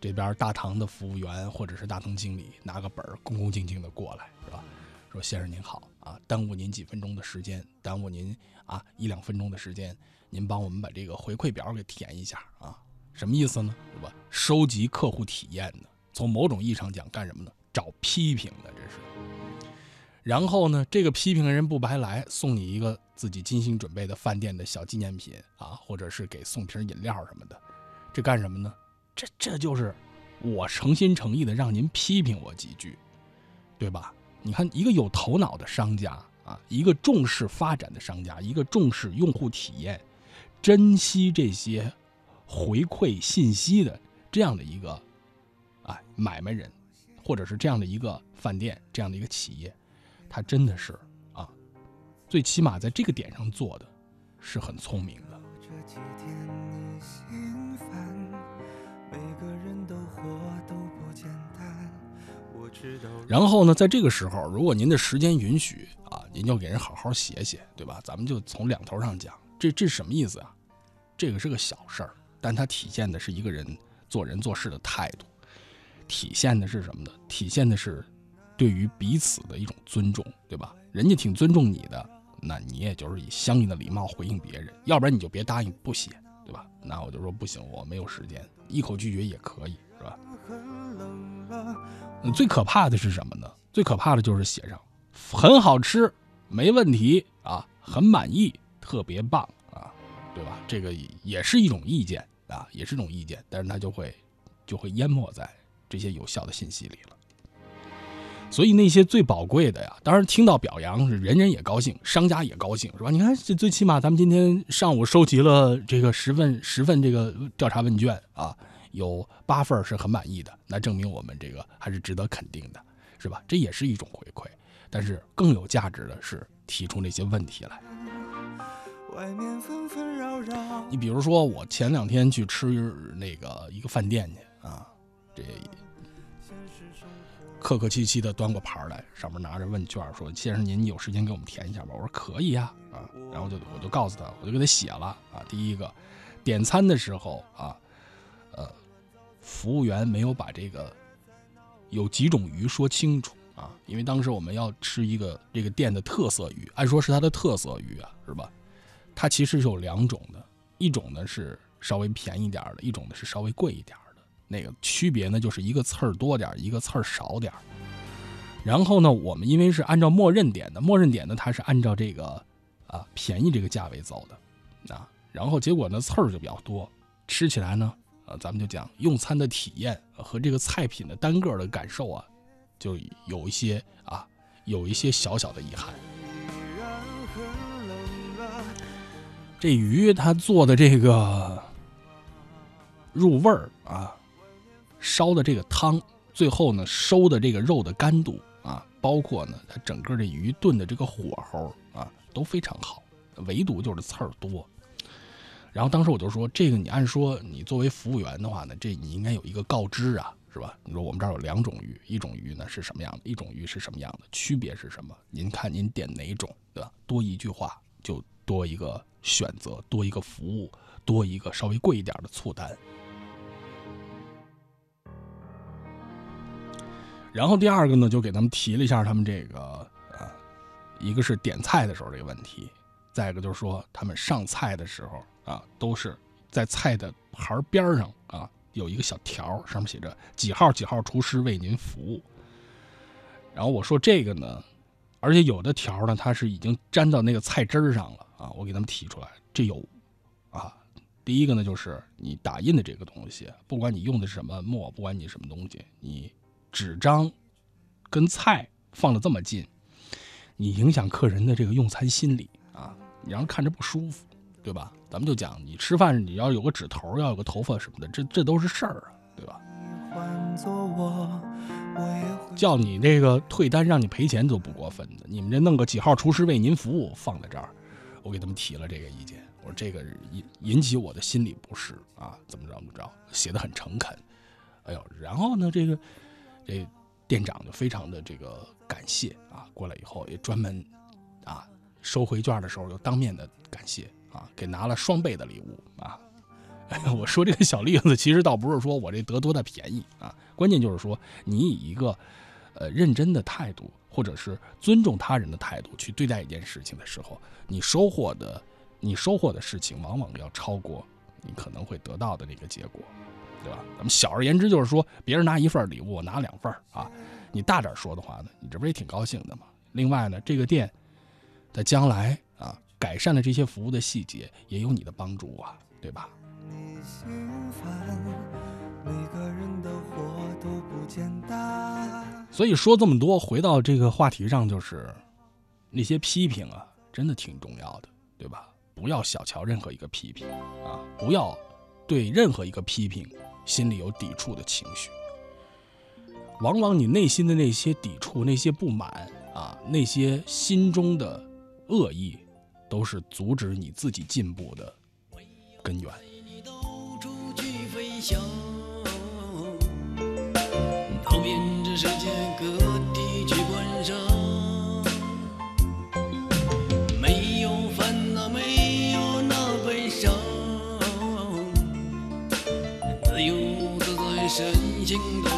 这边大堂的服务员或者是大堂经理拿个本儿，恭恭敬敬的过来，是吧？说先生您好啊，耽误您几分钟的时间，耽误您啊一两分钟的时间，您帮我们把这个回馈表给填一下啊。什么意思呢？对吧？收集客户体验的，从某种意义上讲，干什么呢？找批评的，这是。然后呢，这个批评的人不白来，送你一个自己精心准备的饭店的小纪念品啊，或者是给送瓶饮料什么的，这干什么呢？这这就是我诚心诚意的让您批评我几句，对吧？你看，一个有头脑的商家啊，一个重视发展的商家，一个重视用户体验，珍惜这些回馈信息的这样的一个哎买卖人，或者是这样的一个饭店，这样的一个企业，他真的是啊，最起码在这个点上做的是很聪明的。这几天你心烦，每个人都活都不简单。我知道，然后呢，在这个时候，如果您的时间允许啊，您就给人好好写写，对吧？咱们就从两头上讲，这这什么意思啊？这个是个小事儿，但它体现的是一个人做人做事的态度，体现的是什么呢？体现的是对于彼此的一种尊重，对吧？人家挺尊重你的，那你也就是以相应的礼貌回应别人，要不然你就别答应不写，对吧？那我就说不行，我没有时间，一口拒绝也可以，是吧？最可怕的是什么呢？最可怕的就是写上很好吃，没问题啊，很满意，特别棒啊，对吧？这个也是一种意见，啊，也是一种意见，但是它就会就会淹没在这些有效的信息里了。所以那些最宝贵的呀，当然听到表扬是人人也高兴，商家也高兴，是吧？你看，这最起码咱们今天上午收集了这个十份十份这个调查问卷啊，有八份是很满意的，那证明我们这个还是值得肯定的，是吧？这也是一种回馈。但是更有价值的是提出那些问题来。外面纷纷扰扰，你比如说，我前两天去吃那个一个饭店去这客客气气的端过盘来，上面拿着问卷说：“先生，您有时间给我们填一下吧？”我说：“可以呀，啊。”然后就我就告诉他，我就给他写了啊。第一个，点餐的时候啊，呃，服务员没有把这个有几种鱼说清楚啊，因为当时我们要吃一个这个店的特色鱼，按说是它的特色鱼啊，是吧？它其实是有两种的，一种呢是稍微便宜点的，一种呢是稍微贵一点。那个区别呢，就是一个刺儿多点一个刺儿少点然后呢，我们因为是按照默认点的，默认点呢，它是按照这个啊便宜这个价位走的啊。然后结果呢，刺儿就比较多，吃起来呢，呃，咱们就讲用餐的体验和这个菜品的单个的感受啊，就有一些啊，有一些小小的遗憾。这鱼它做的这个入味儿啊，烧的这个汤，最后呢收的这个肉的干度啊，包括呢它整个这鱼炖的这个火候啊都非常好，唯独就是刺儿多。然后当时我就说，这个你按说你作为服务员的话呢，这你应该有一个告知啊，是吧？你说我们这儿有两种鱼，一种鱼呢是什么样的，一种鱼是什么样的，区别是什么？您看您点哪种，对吧？多一句话就多一个。选择多一个服务，多一个稍微贵一点的醋单。然后第二个呢，就给他们提了一下他们这个啊，一个是点菜的时候这个问题，再一个就是说他们上菜的时候啊，都是在菜的盘边上啊有一个小条，上面写着几号几号厨师为您服务。然后我说这个呢，而且有的条呢，它是已经粘到那个菜汁儿上了。啊，我给他们提出来，这有，啊，第一个呢，就是你打印的这个东西，不管你用的是什么墨，不管你什么东西，你纸张跟菜放的这么近，你影响客人的这个用餐心理啊，你让人看着不舒服，对吧？咱们就讲，你吃饭你要有个指头，要有个头发什么的，这这都是事儿啊，对吧？叫你这个退单让你赔钱都不过分的，你们这弄个几号厨师为您服务放在这儿。我给他们提了这个意见，我说这个引引起我的心理不适啊，怎么着怎么着，写的很诚恳，哎呦，然后呢，这个这店长就非常的这个感谢啊，过来以后也专门啊收回券的时候又当面的感谢啊，给拿了双倍的礼物啊。我说这个小例子，其实倒不是说我这得多大便宜啊，关键就是说你以一个呃认真的态度。或者是尊重他人的态度去对待一件事情的时候，你收获的，你收获的事情往往要超过你可能会得到的这个结果，对吧？咱们小而言之就是说，别人拿一份礼物，我拿两份啊。你大点说的话呢，你这不也挺高兴的吗？另外呢，这个店的将来啊，改善了这些服务的细节，也有你的帮助啊，对吧？每个人的活都不简单。所以说这么多，回到这个话题上，就是那些批评啊，真的挺重要的，对吧？不要小瞧任何一个批评啊，不要对任何一个批评心里有抵触的情绪。往往你内心的那些抵触、那些不满啊，那些心中的恶意，都是阻止你自己进步的根源。身心都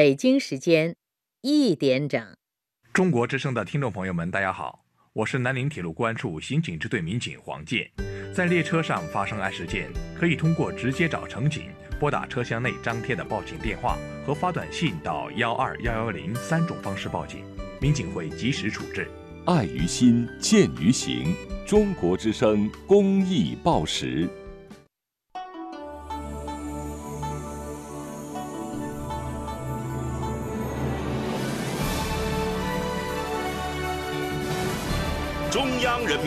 北京时间一点整。中国之声的听众朋友们，大家好，我是南宁铁路公安处刑警支队民警黄健。在列车上发生案事件，可以通过直接找乘警、拨打车厢内张贴的报警电话和发短信到幺二幺幺零三种方式报警，民警会及时处置。爱于心，见于行。中国之声公益报时。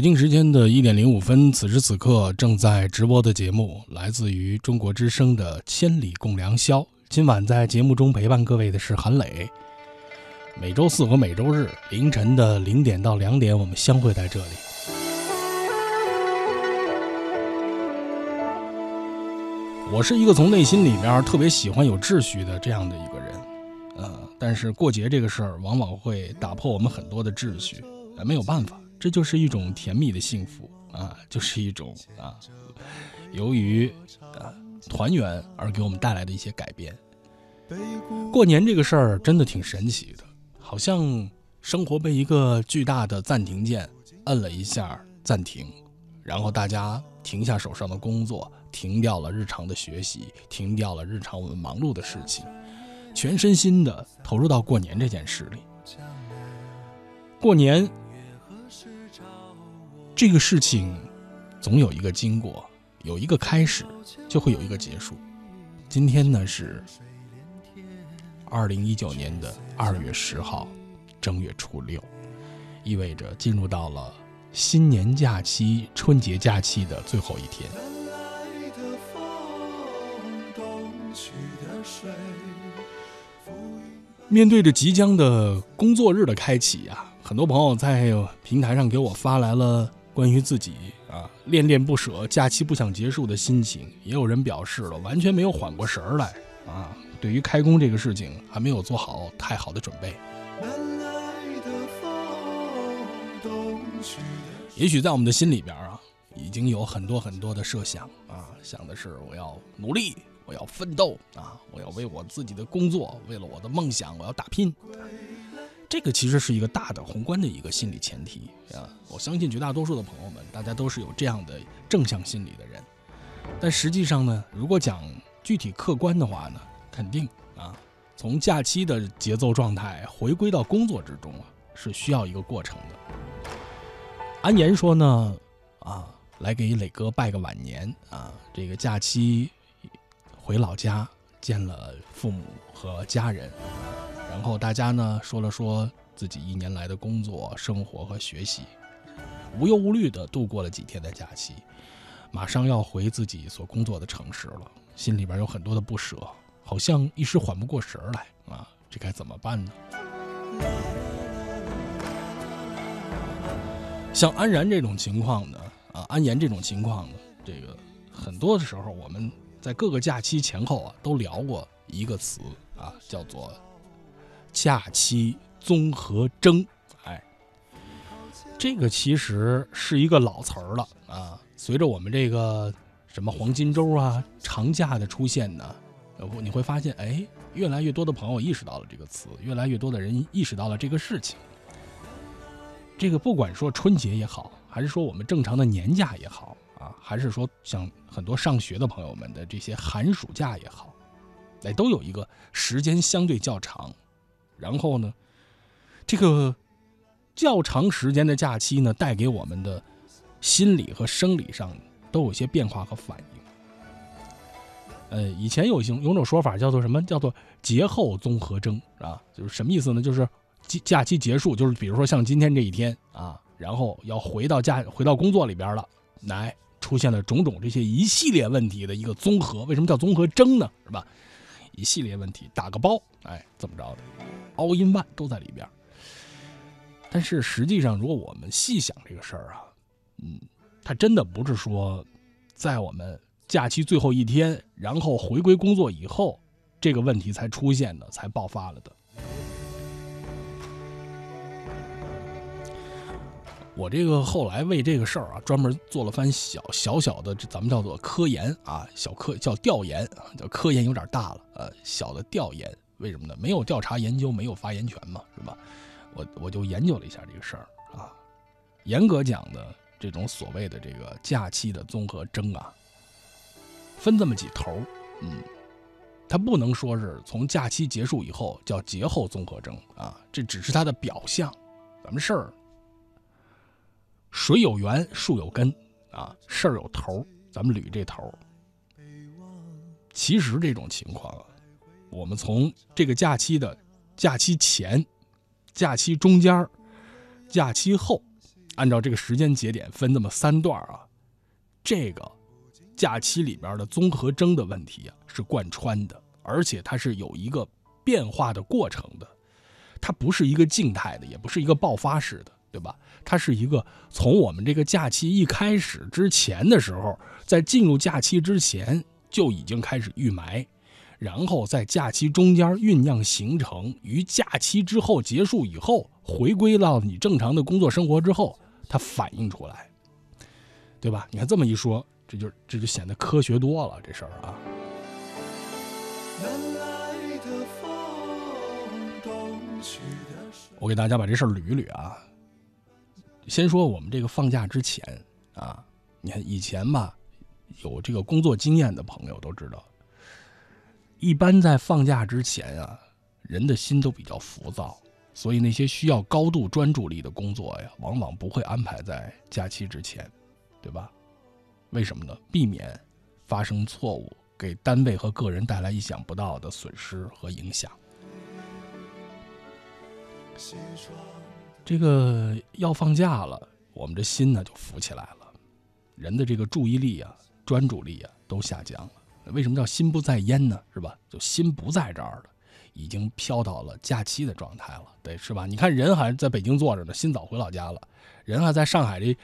北京时间的一点零五分，此时此刻正在直播的节目来自于中国之声的《千里共良宵》。今晚在节目中陪伴各位的是韩磊。每周四和每周日凌晨的零点到两点，我们相会在这里。我是一个从内心里面特别喜欢有秩序的这样的一个人，呃，但是过节这个事儿往往会打破我们很多的秩序，呃，没有办法。这就是一种甜蜜的幸福啊，就是一种啊，由于啊团圆而给我们带来的一些改变。过年这个事儿真的挺神奇的，好像生活被一个巨大的暂停键摁了一下暂停，然后大家停下手上的工作，停掉了日常的学习，停掉了日常我们忙碌的事情，全身心的投入到过年这件事里。过年。这个事情总有一个经过，有一个开始，就会有一个结束。今天呢是二零一九年的二月十号，正月初六，意味着进入到了新年假期、春节假期的最后一天。面对着即将的工作日的开启呀，很多朋友在平台上给我发来了。关于自己啊恋恋不舍、假期不想结束的心情，也有人表示了完全没有缓过神儿来啊。对于开工这个事情，还没有做好太好的准备。也许在我们的心里边啊，已经有很多很多的设想啊，想的是我要努力，我要奋斗啊，我要为我自己的工作，为了我的梦想，我要打拼。这个其实是一个大的宏观的一个心理前提啊，我相信绝大多数的朋友们，大家都是有这样的正向心理的人。但实际上呢，如果讲具体客观的话呢，肯定啊，从假期的节奏状态回归到工作之中啊，是需要一个过程的。安言说呢，啊，来给磊哥拜个晚年啊，这个假期回老家见了父母和家人。然后大家呢说了说自己一年来的工作、生活和学习，无忧无虑的度过了几天的假期，马上要回自己所工作的城市了，心里边有很多的不舍，好像一时缓不过神来啊，这该怎么办呢？像安然这种情况呢，啊，安言这种情况呢，这个很多的时候我们在各个假期前后啊都聊过一个词啊，叫做。假期综合征，哎，这个其实是一个老词儿了啊。随着我们这个什么黄金周啊、长假的出现呢，呃你会发现，哎，越来越多的朋友意识到了这个词，越来越多的人意识到了这个事情。这个不管说春节也好，还是说我们正常的年假也好啊，还是说像很多上学的朋友们的这些寒暑假也好，哎，都有一个时间相对较长。然后呢，这个较长时间的假期呢，带给我们的心理和生理上都有些变化和反应。呃，以前有有有种说法叫做什么？叫做节后综合征啊，就是什么意思呢？就是假假期结束，就是比如说像今天这一天啊，然后要回到家回到工作里边了，来。出现了种种这些一系列问题的一个综合。为什么叫综合征呢？是吧？一系列问题打个包，哎，怎么着的？all in one 都在里边。但是实际上，如果我们细想这个事儿啊，嗯，它真的不是说在我们假期最后一天，然后回归工作以后，这个问题才出现的，才爆发了的。我这个后来为这个事儿啊，专门做了番小小小的，咱们叫做科研啊，小科叫调研，叫科研有点大了，呃，小的调研，为什么呢？没有调查研究，没有发言权嘛，是吧？我我就研究了一下这个事儿啊，严格讲的这种所谓的这个假期的综合征啊，分这么几头，嗯，它不能说是从假期结束以后叫节后综合征啊，这只是它的表象，咱们事儿。水有源，树有根，啊，事儿有头，咱们捋这头。其实这种情况啊，我们从这个假期的假期前、假期中间、假期后，按照这个时间节点分这么三段啊，这个假期里边的综合征的问题啊是贯穿的，而且它是有一个变化的过程的，它不是一个静态的，也不是一个爆发式的。对吧？它是一个从我们这个假期一开始之前的时候，在进入假期之前就已经开始预埋，然后在假期中间酝酿形成，于假期之后结束以后，回归到你正常的工作生活之后，它反映出来，对吧？你看这么一说，这就这就显得科学多了，这事儿啊。我给大家把这事儿捋一捋啊。先说我们这个放假之前啊，你看以前吧，有这个工作经验的朋友都知道，一般在放假之前啊，人的心都比较浮躁，所以那些需要高度专注力的工作呀，往往不会安排在假期之前，对吧？为什么呢？避免发生错误，给单位和个人带来意想不到的损失和影响。这个要放假了，我们这心呢就浮起来了，人的这个注意力啊、专注力啊都下降了。为什么叫心不在焉呢？是吧？就心不在这儿了，已经飘到了假期的状态了，对，是吧？你看人还在北京坐着呢，心早回老家了；人还在上海这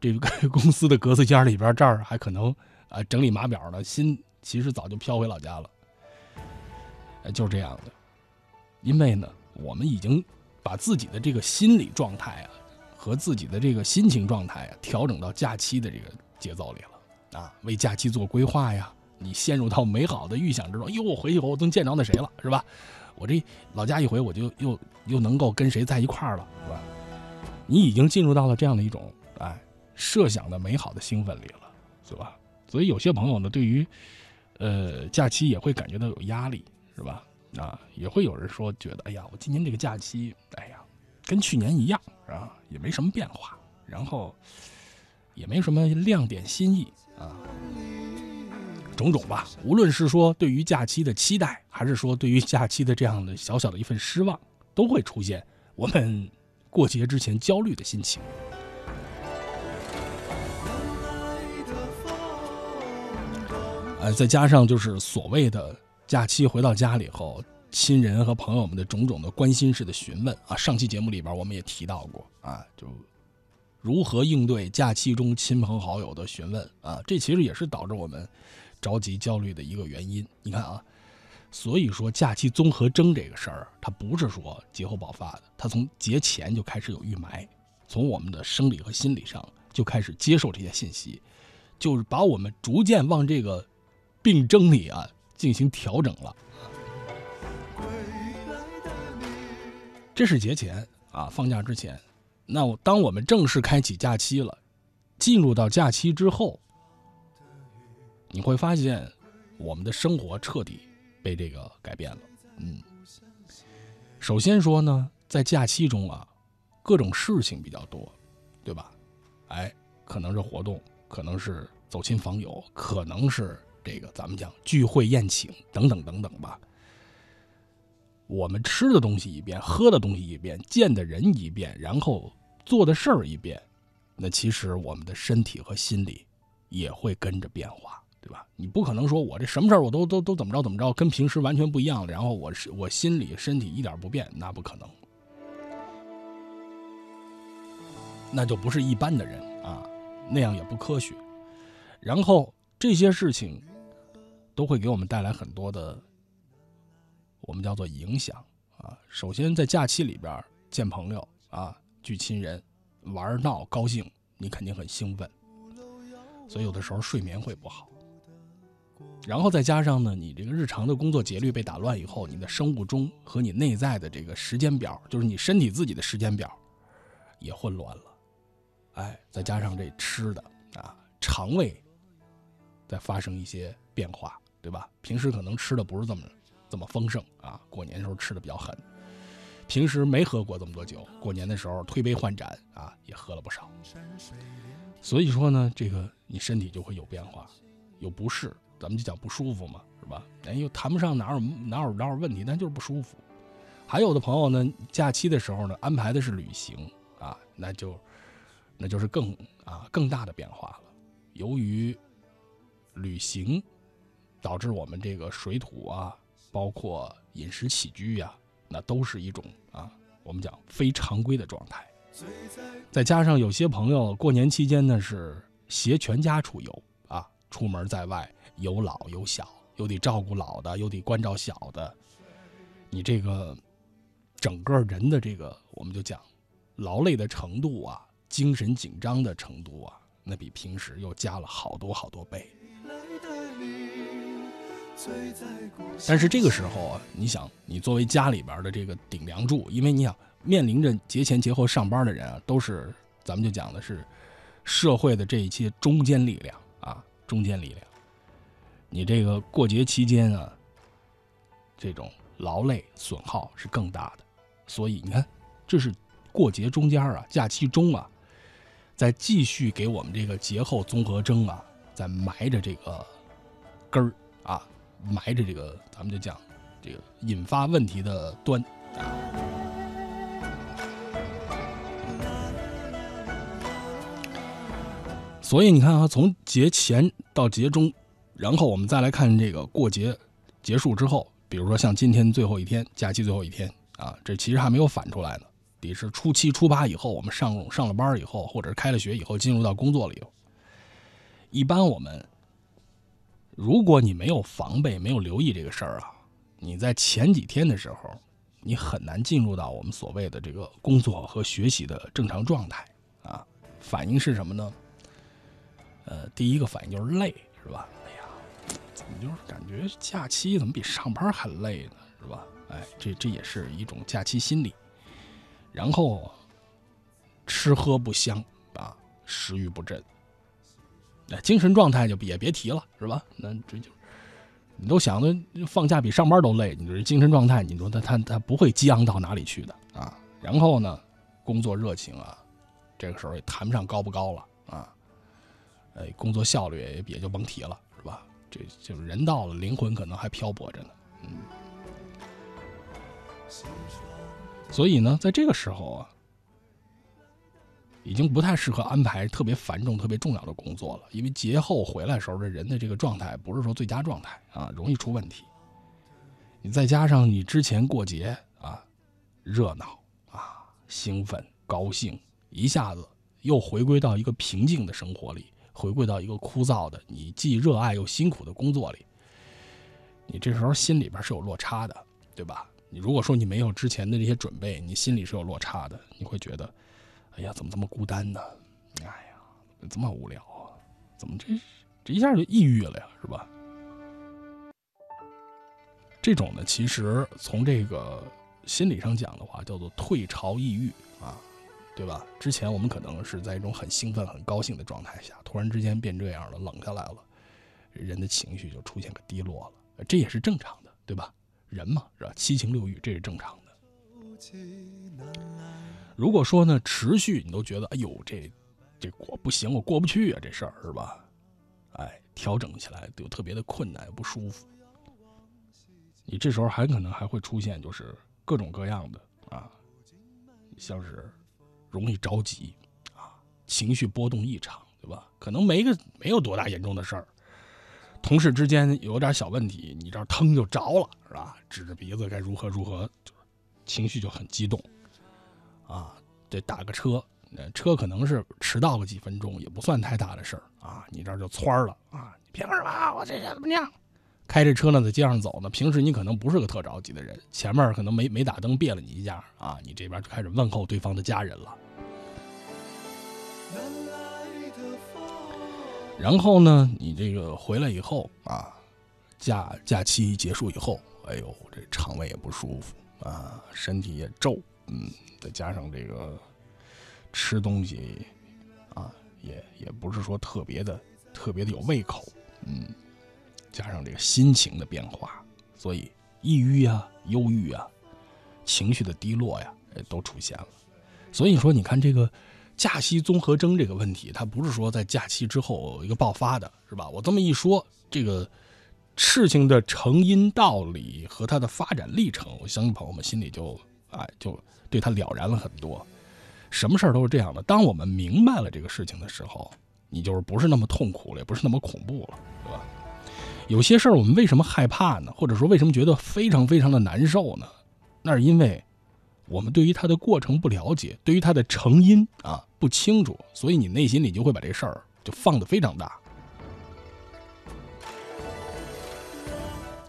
这个公司的格子间里边，这儿还可能啊整理码表呢，心其实早就飘回老家了。就是这样的，因为呢，我们已经。把自己的这个心理状态啊，和自己的这个心情状态啊，调整到假期的这个节奏里了啊，为假期做规划呀。你陷入到美好的预想之中，哟，我回去我能见着那谁了，是吧？我这老家一回，我就又又能够跟谁在一块儿了，是吧？你已经进入到了这样的一种哎设想的美好的兴奋里了，是吧？所以有些朋友呢，对于呃假期也会感觉到有压力，是吧？啊，也会有人说，觉得哎呀，我今年这个假期，哎呀，跟去年一样，啊，也没什么变化，然后也没什么亮点新意啊，种种吧。无论是说对于假期的期待，还是说对于假期的这样的小小的一份失望，都会出现我们过节之前焦虑的心情。呃，再加上就是所谓的。假期回到家里后，亲人和朋友们的种种的关心式的询问啊，上期节目里边我们也提到过啊，就如何应对假期中亲朋好友的询问啊，这其实也是导致我们着急焦虑的一个原因。你看啊，所以说假期综合征这个事儿，它不是说节后爆发的，它从节前就开始有预埋，从我们的生理和心理上就开始接受这些信息，就是把我们逐渐往这个病症里啊。进行调整了，这是节前啊，放假之前。那当我们正式开启假期了，进入到假期之后，你会发现我们的生活彻底被这个改变了。嗯，首先说呢，在假期中啊，各种事情比较多，对吧？哎，可能是活动，可能是走亲访友，可能是。这个咱们讲聚会宴请等等等等吧。我们吃的东西一遍，喝的东西一遍，见的人一遍，然后做的事儿一遍，那其实我们的身体和心理也会跟着变化，对吧？你不可能说我这什么事儿我都都都怎么着怎么着，跟平时完全不一样了，然后我是我心里身体一点不变，那不可能，那就不是一般的人啊，那样也不科学。然后这些事情都会给我们带来很多的，我们叫做影响啊。首先在假期里边见朋友啊，聚亲人，玩闹高兴，你肯定很兴奋，所以有的时候睡眠会不好。然后再加上呢，你这个日常的工作节律被打乱以后，你的生物钟和你内在的这个时间表，就是你身体自己的时间表，也混乱了。哎，再加上这吃的啊，肠胃在发生一些变化，对吧？平时可能吃的不是这么这么丰盛啊，过年的时候吃的比较狠。平时没喝过这么多酒，过年的时候推杯换盏啊，也喝了不少。所以说呢，这个你身体就会有变化，有不适，咱们就讲不舒服嘛，是吧？哎，又谈不上哪有哪有哪有问题，但就是不舒服。还有的朋友呢，假期的时候呢，安排的是旅行啊，那就那就是更啊更大的变化了。由于旅行导致我们这个水土啊，包括饮食起居呀、那都是一种啊，我们讲非常规的状态。再加上有些朋友过年期间呢是携全家出游啊，出门在外有老有小，又得照顾老的，又得关照小的，你这个整个人的这个我们就讲劳累的程度啊，精神紧张的程度啊，那比平时又加了好多好多倍。但是这个时候啊，你想，你作为家里边的这个顶梁柱，因为你想面临着节前节后上班的人啊，都是咱们就讲的是社会的这一些中坚力量啊，中坚力量。你这个过节期间啊，这种劳累损耗是更大的，所以你看，这是过节中间啊，假期中啊，在继续给我们这个节后综合征啊，在埋着这个根儿啊。埋着这个，咱们就讲这个引发问题的端。所以你看啊，从节前到节中，然后我们再来看这个过节结束之后，比如说像今天最后一天，假期最后一天啊，这其实还没有反出来呢，得是初七、初八以后，我们上上了班以后，或者开了学以后，进入到工作里头。一般我们。如果你没有防备，没有留意这个事儿啊，你在前几天的时候，你很难进入到我们所谓的这个工作和学习的正常状态啊。反应是什么呢？呃，第一个反应就是累，是吧？怎么就是感觉假期怎么比上班还累呢？是吧？哎，这这也是一种假期心理。然后吃喝不香啊，食欲不振。那精神状态就也别提了，是吧？那这就你都想着放假比上班都累，你这精神状态，你说他他他不会激昂到哪里去的啊？然后呢，工作热情啊，这个时候也谈不上高不高了啊。哎，工作效率也也就甭提了，这就是人到了，灵魂可能还漂泊着呢。嗯。所以呢，在这个时候啊。已经不太适合安排特别繁重、特别重要的工作了，因为节后回来时候，这人的这个状态不是说最佳状态啊，容易出问题。你再加上你之前过节啊，热闹啊，兴奋、高兴，一下子又回归到一个平静的生活里，回归到一个枯燥的你既热爱又辛苦的工作里，你这时候心里边是有落差的，对吧？你如果说你没有之前的这些准备，你心里是有落差的，你会觉得。哎呀，怎么这么孤单呢？哎呀，这么无聊啊？怎么这这一下就抑郁了呀？是吧？这种呢，其实从这个心理上讲的话，叫做退潮抑郁啊，对吧？之前我们可能是在一种很兴奋、很高兴的状态下，突然之间变这样了，冷下来了，人的情绪就出现个低落了，这也是正常的，对吧？人嘛，是吧？七情六欲，这是正常的。如果说呢，持续你都觉得，哎呦，这这过不行，我过不去啊，这事儿是吧？哎，调整起来就特别的困难，不舒服。你这时候还可能还会出现，就是各种各样的啊，像是容易着急啊，情绪波动异常，对吧？可能没个没有多大严重的事儿，同事之间有点小问题，你这儿腾就着了，是吧？指着鼻子该如何如何，情绪就很激动，啊，得打个车，车可能是迟到个几分钟，也不算太大的事儿啊，你这就窜了啊，凭什么？我这怎么样？开着车呢，在街上走呢。平时你可能不是个特着急的人，前面可能没没打灯别了你一下啊，你这边就开始问候对方的家人了。然后呢，你这个回来以后啊，假假期结束以后，哎呦，这肠胃也不舒服啊，身体也皱，嗯，再加上这个吃东西啊，也也不是说特别的特别的有胃口，嗯，加上这个心情的变化，所以抑郁啊、忧郁啊、情绪的低落呀，都出现了。所以说，你看这个。假期综合征这个问题，它不是说在假期之后一个爆发的，是吧？我这么一说，这个事情的成因道理和它的发展历程，我相信朋友们心里就哎就对它了然了很多。什么事儿都是这样的，当我们明白了这个事情的时候，你就是不是那么痛苦了，也不是那么恐怖了，对吧？有些事儿我们为什么害怕呢？或者说为什么觉得非常非常的难受呢？那是因为。我们对于它的过程不了解，对于它的成因啊不清楚，所以你内心里就会把这事儿就放得非常大。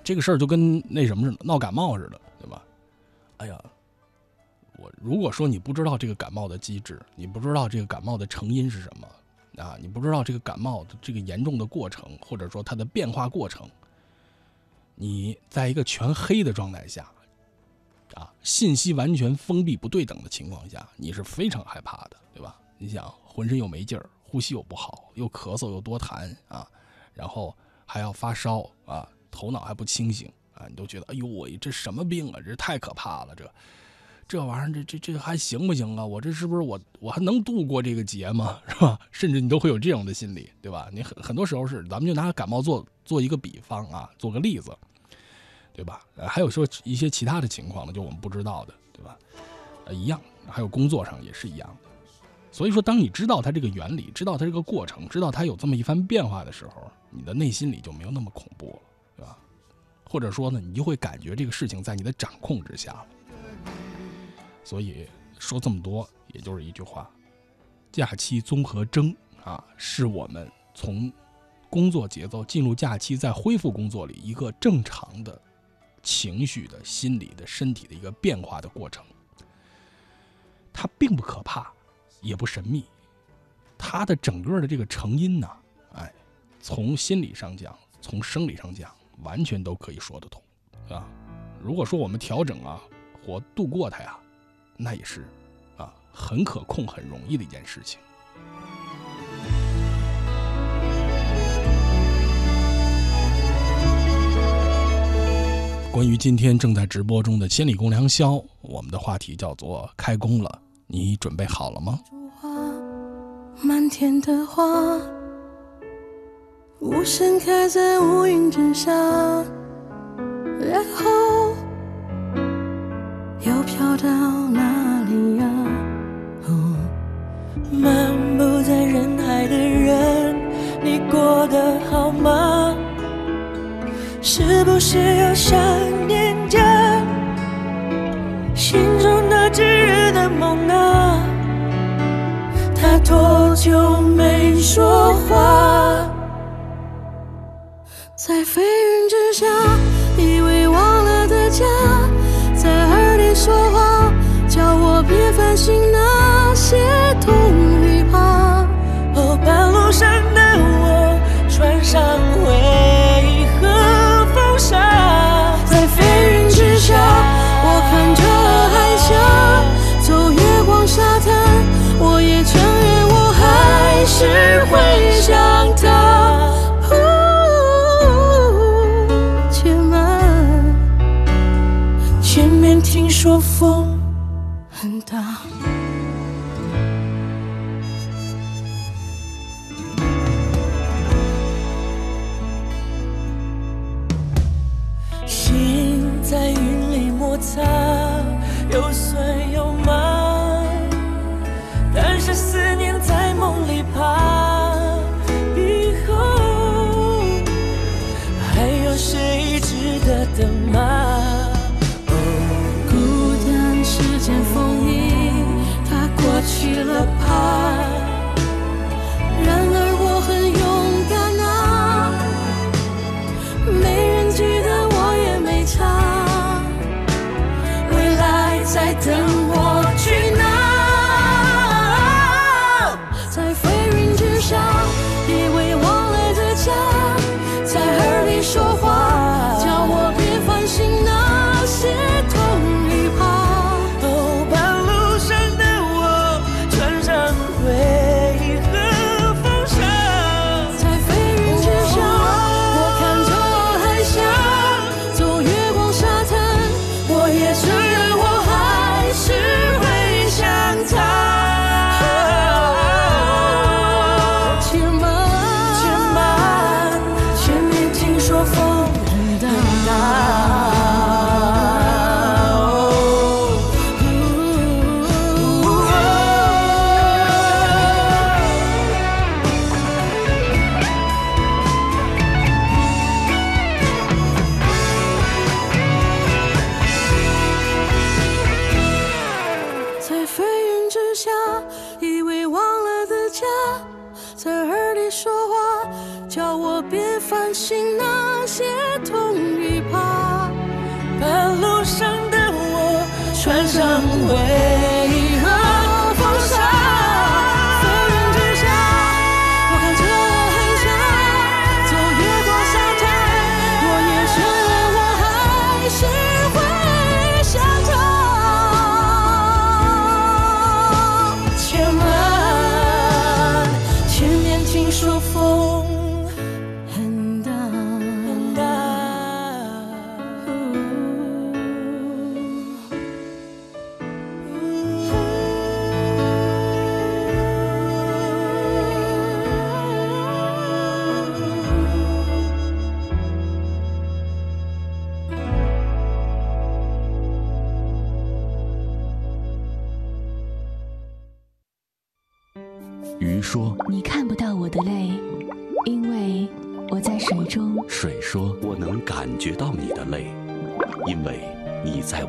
这个事儿就跟那什么似的，闹感冒似的，对吧？哎呀，我如果说你不知道这个感冒的机制，你不知道这个感冒的成因是什么啊，你不知道这个感冒的这个严重的过程，或者说它的变化过程，你在一个全黑的状态下。啊，信息完全封闭、不对等的情况下，你是非常害怕的，对吧？你想，浑身又没劲儿，呼吸又不好，又咳嗽又多痰啊，然后还要发烧啊，头脑还不清醒啊，你都觉得，哎呦喂，这什么病啊？这太可怕了！这这玩意儿，这这这还行不行啊？我这是不是我我还能度过这个劫吗？是吧？甚至你都会有这样的心理，对吧？你很很多时候是，咱们就拿感冒做做一个比方啊，做个例子。对吧？还有说一些其他的情况呢，就我们不知道的，对吧？呃，一样，还有工作上也是一样的。所以说，当你知道它这个原理，知道它这个过程，知道它有这么一番变化的时候，你的内心里就没有那么恐怖了，对吧？或者说呢，你就会感觉这个事情在你的掌控之下了。所以说这么多，也就是一句话：假期综合征啊，是我们从工作节奏进入假期，再恢复工作里一个正常的。情绪的、心理的、身体的一个变化的过程，它并不可怕，也不神秘。它的整个的这个成因呢，哎，从心理上讲，从生理上讲，完全都可以说得通，啊。如果说我们调整啊，或度过它呀，那也是啊，很可控、很容易的一件事情。关于今天正在直播中的千里共良宵，我们的话题叫做“开工了”，你准备好了吗？满天的花，无声开在乌云之下，然后又飘到哪里呀？漫步在人海的人，你过得好吗？是不是又想念家心中那炙热的梦啊？他多久没说话？在飞云之下，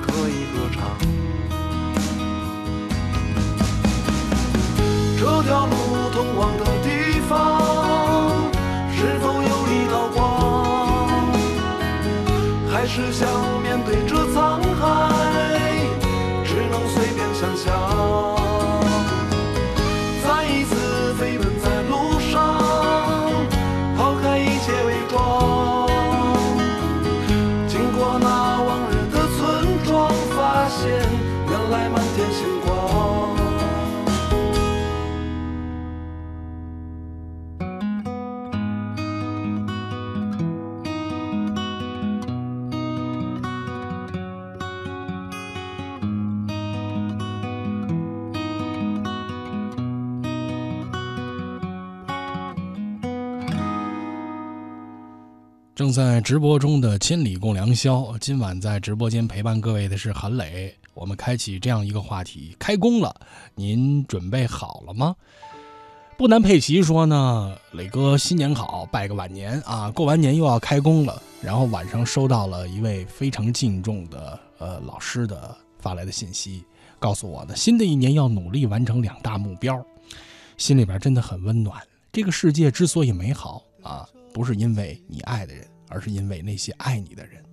可以歌唱。这条路通往的地方，是否有一道光？还是想面对这沧海，只能随便想象。直播中的《千里共良宵》，今晚在直播间陪伴各位的是韩磊。我们开启这样一个话题：开工了，您准备好了吗？不南佩奇说呢，磊哥新年好，拜个晚年啊！过完年又要开工了。然后晚上收到了一位非常敬重的呃老师的发来的信息，告诉我呢，新的一年要努力完成两大目标，心里边真的很温暖。这个世界之所以美好啊，不是因为你爱的人，而是因为那些爱你的人。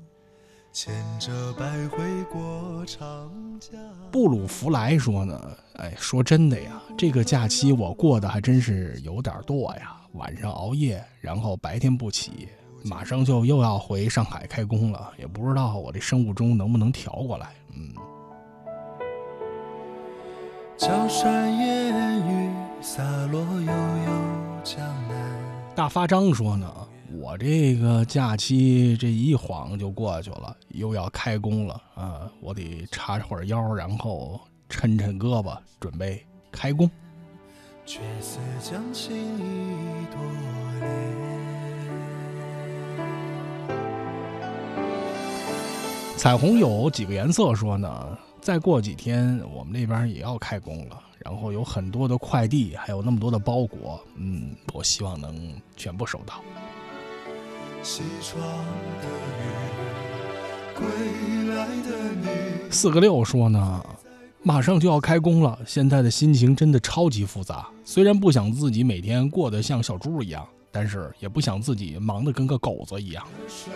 牵着百回过长江。布鲁弗莱说呢，哎，说真的呀，这个假期我过得还真是有点多呀，晚上熬夜，然后白天不起，马上就又要回上海开工了，也不知道我这生物钟能不能调过来。嗯，江山烟雨洒落悠悠江南。大发张说呢，我这个假期这一晃就过去了，又要开工了啊！我得叉会儿腰，然后抻抻胳膊，准备开工。彩虹有几个颜色说呢，再过几天我们那边也要开工了，然后有很多的快递，还有那么多的包裹，嗯，我希望能全部收到。西窗的雨，归来的你。四个六说呢，马上就要开工了，现在的心情真的超级复杂。虽然不想自己每天过得像小猪一样，但是也不想自己忙得跟个狗子一样。水，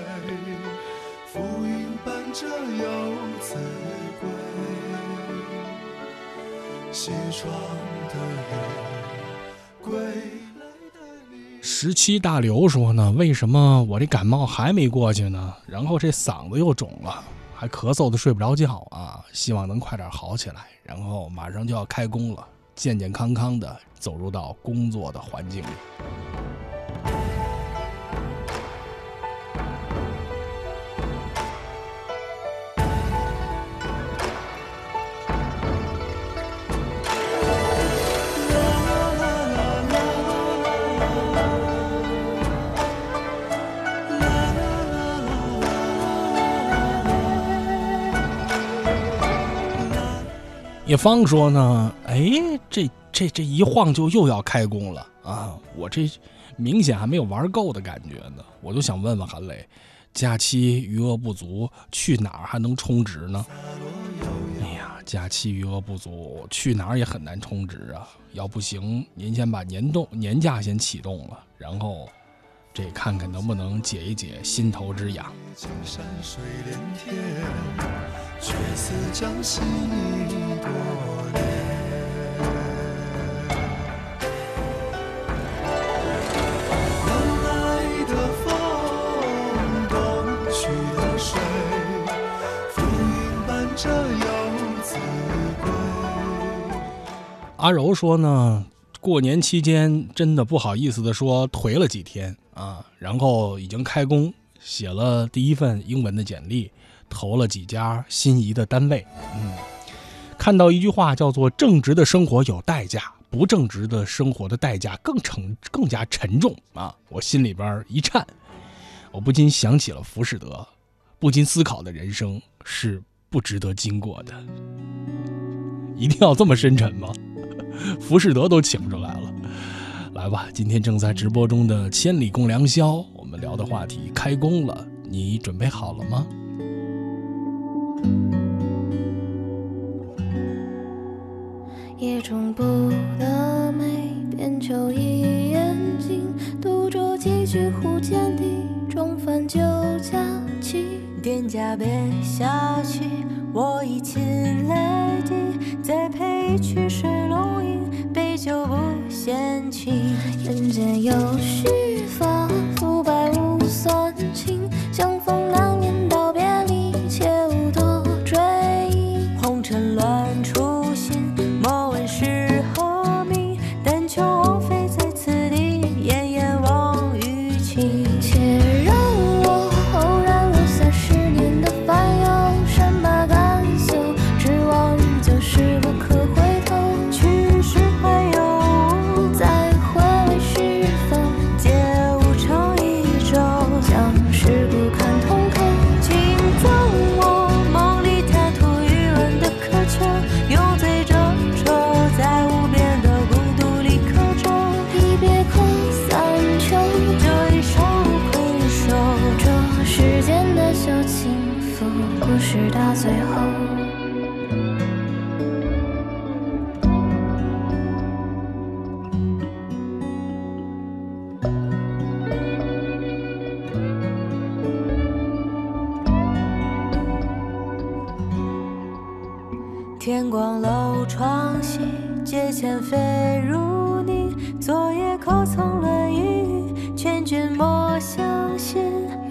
浮云伴着游子归。西窗的雨，归来的你。十七大刘说呢，为什么我这感冒还没过去呢？然后这嗓子又肿了，还咳嗽的睡不着觉啊！希望能快点好起来，然后马上就要开工了，健健康康的走入到工作的环境里。叶芳说呢，哎，这这这一晃就又要开工了啊！我这明显还没有玩够的感觉呢，我就想问问韩磊，假期余额不足，去哪儿还能充值呢？哎呀，假期余额不足，去哪儿也很难充值啊！要不行，您先把年动年假先启动了，然后这看看能不能解一解心头之痒。青山水连天，却似将心意多恋。南来的风，东去的水，浮云伴着游子归。阿柔说呢，过年期间真的不好意思的说颓了几天啊，然后已经开工，写了第一份英文的简历，投了几家心仪的单位。嗯，看到一句话叫做“正直的生活有代价，不正直的生活的代价更沉更加沉重”啊，我心里边一颤，我不禁想起了浮士德，不禁思考的人生是不值得经过的。一定要这么深沉吗？浮士德都请出来了。来吧，今天正在直播中的《千里共良宵》，我们聊的话题开工了，你准备好了吗？夜中不得美，便求一眼睛，独酌几句忽见的中饭酒佳期。店家别下去，我已亲泪滴，再配一曲水龙吟，杯酒不嫌弃。人间有须发，肤白无算情，相逢难免道别离，切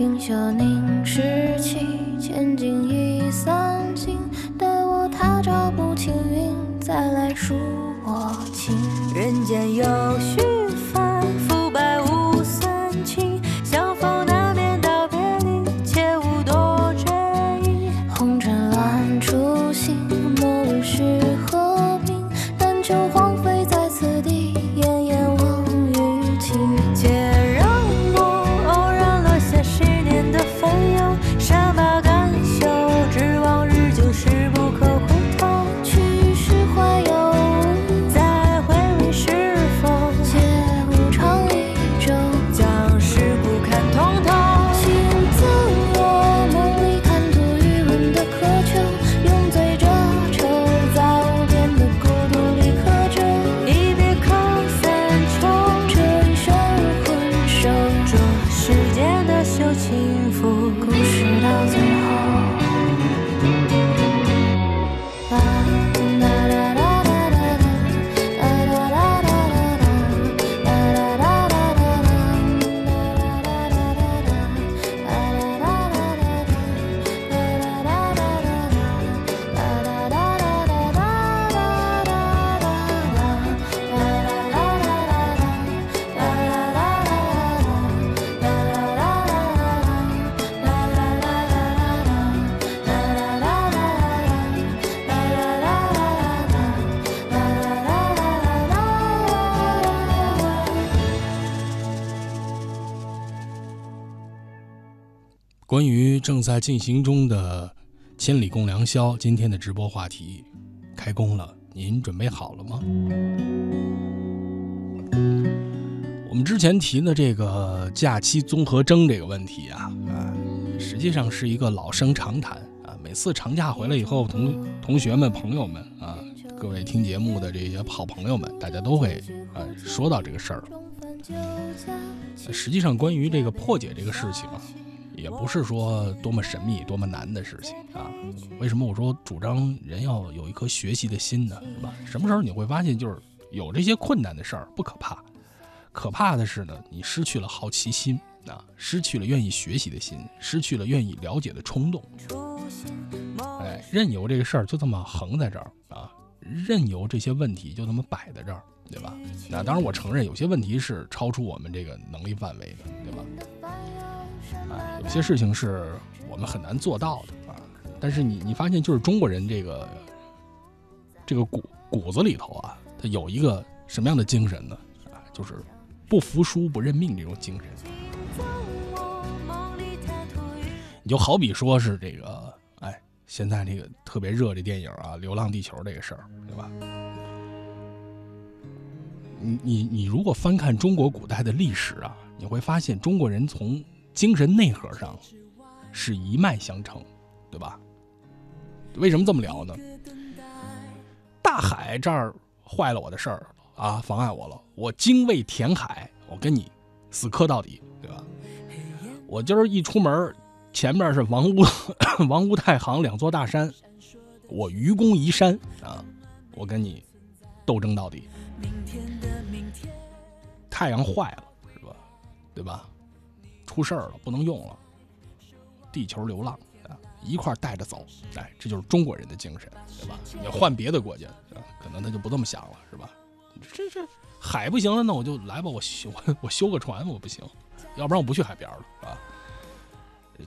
云袖凝时起，千金已散尽。待我他朝不青云，再来数我情。人间有许进行中的《千里共良宵》，今天的直播话题开工了，您准备好了吗？我们之前提的这个假期综合征这个问题啊，啊，实际上是一个老生常谈啊。每次长假回来以后，同同学们、朋友们啊，各位听节目的这些好朋友们，大家都会啊说到这个事儿。实际上，关于这个破解这个事情啊，也不是说多么神秘、多么难的事情啊。为什么我说主张人要有一颗学习的心呢？是吧？什么时候你会发现，就是有这些困难的事儿不可怕，可怕的是呢，你失去了好奇心啊，失去了愿意学习的心，失去了愿意了解的冲动。哎，任由这个事儿就这么横在这儿啊，任由这些问题就这么摆在这儿，对吧？那当然，我承认有些问题是超出我们这个能力范围的，对吧？哎，有些事情是我们很难做到的啊。但是你你发现，就是中国人这个这个骨骨子里头啊，他有一个什么样的精神呢？啊，就是不服输、不认命这种精神。你就好比说是这个，哎，现在这个特别热的电影啊，《流浪地球》这个事儿，对吧？你你你如果翻看中国古代的历史啊，你会发现中国人从精神内核上是一脉相承，对吧？为什么这么聊呢？大海这儿坏了我的事儿啊，妨碍我了，我精卫填海，我跟你死磕到底，对吧？我今儿一出门，前面是王屋 王屋太行两座大山，我愚公移山啊，我跟你斗争到底。太阳坏了，是吧？对吧？出事儿了，不能用了。地球流浪啊，一块带着走。哎，这就是中国人的精神，对吧？你换别的国家，可能他就不这么想了，是吧？这这海不行了，那我就来吧，我修我修个船，我不行，要不然我不去海边了，啊。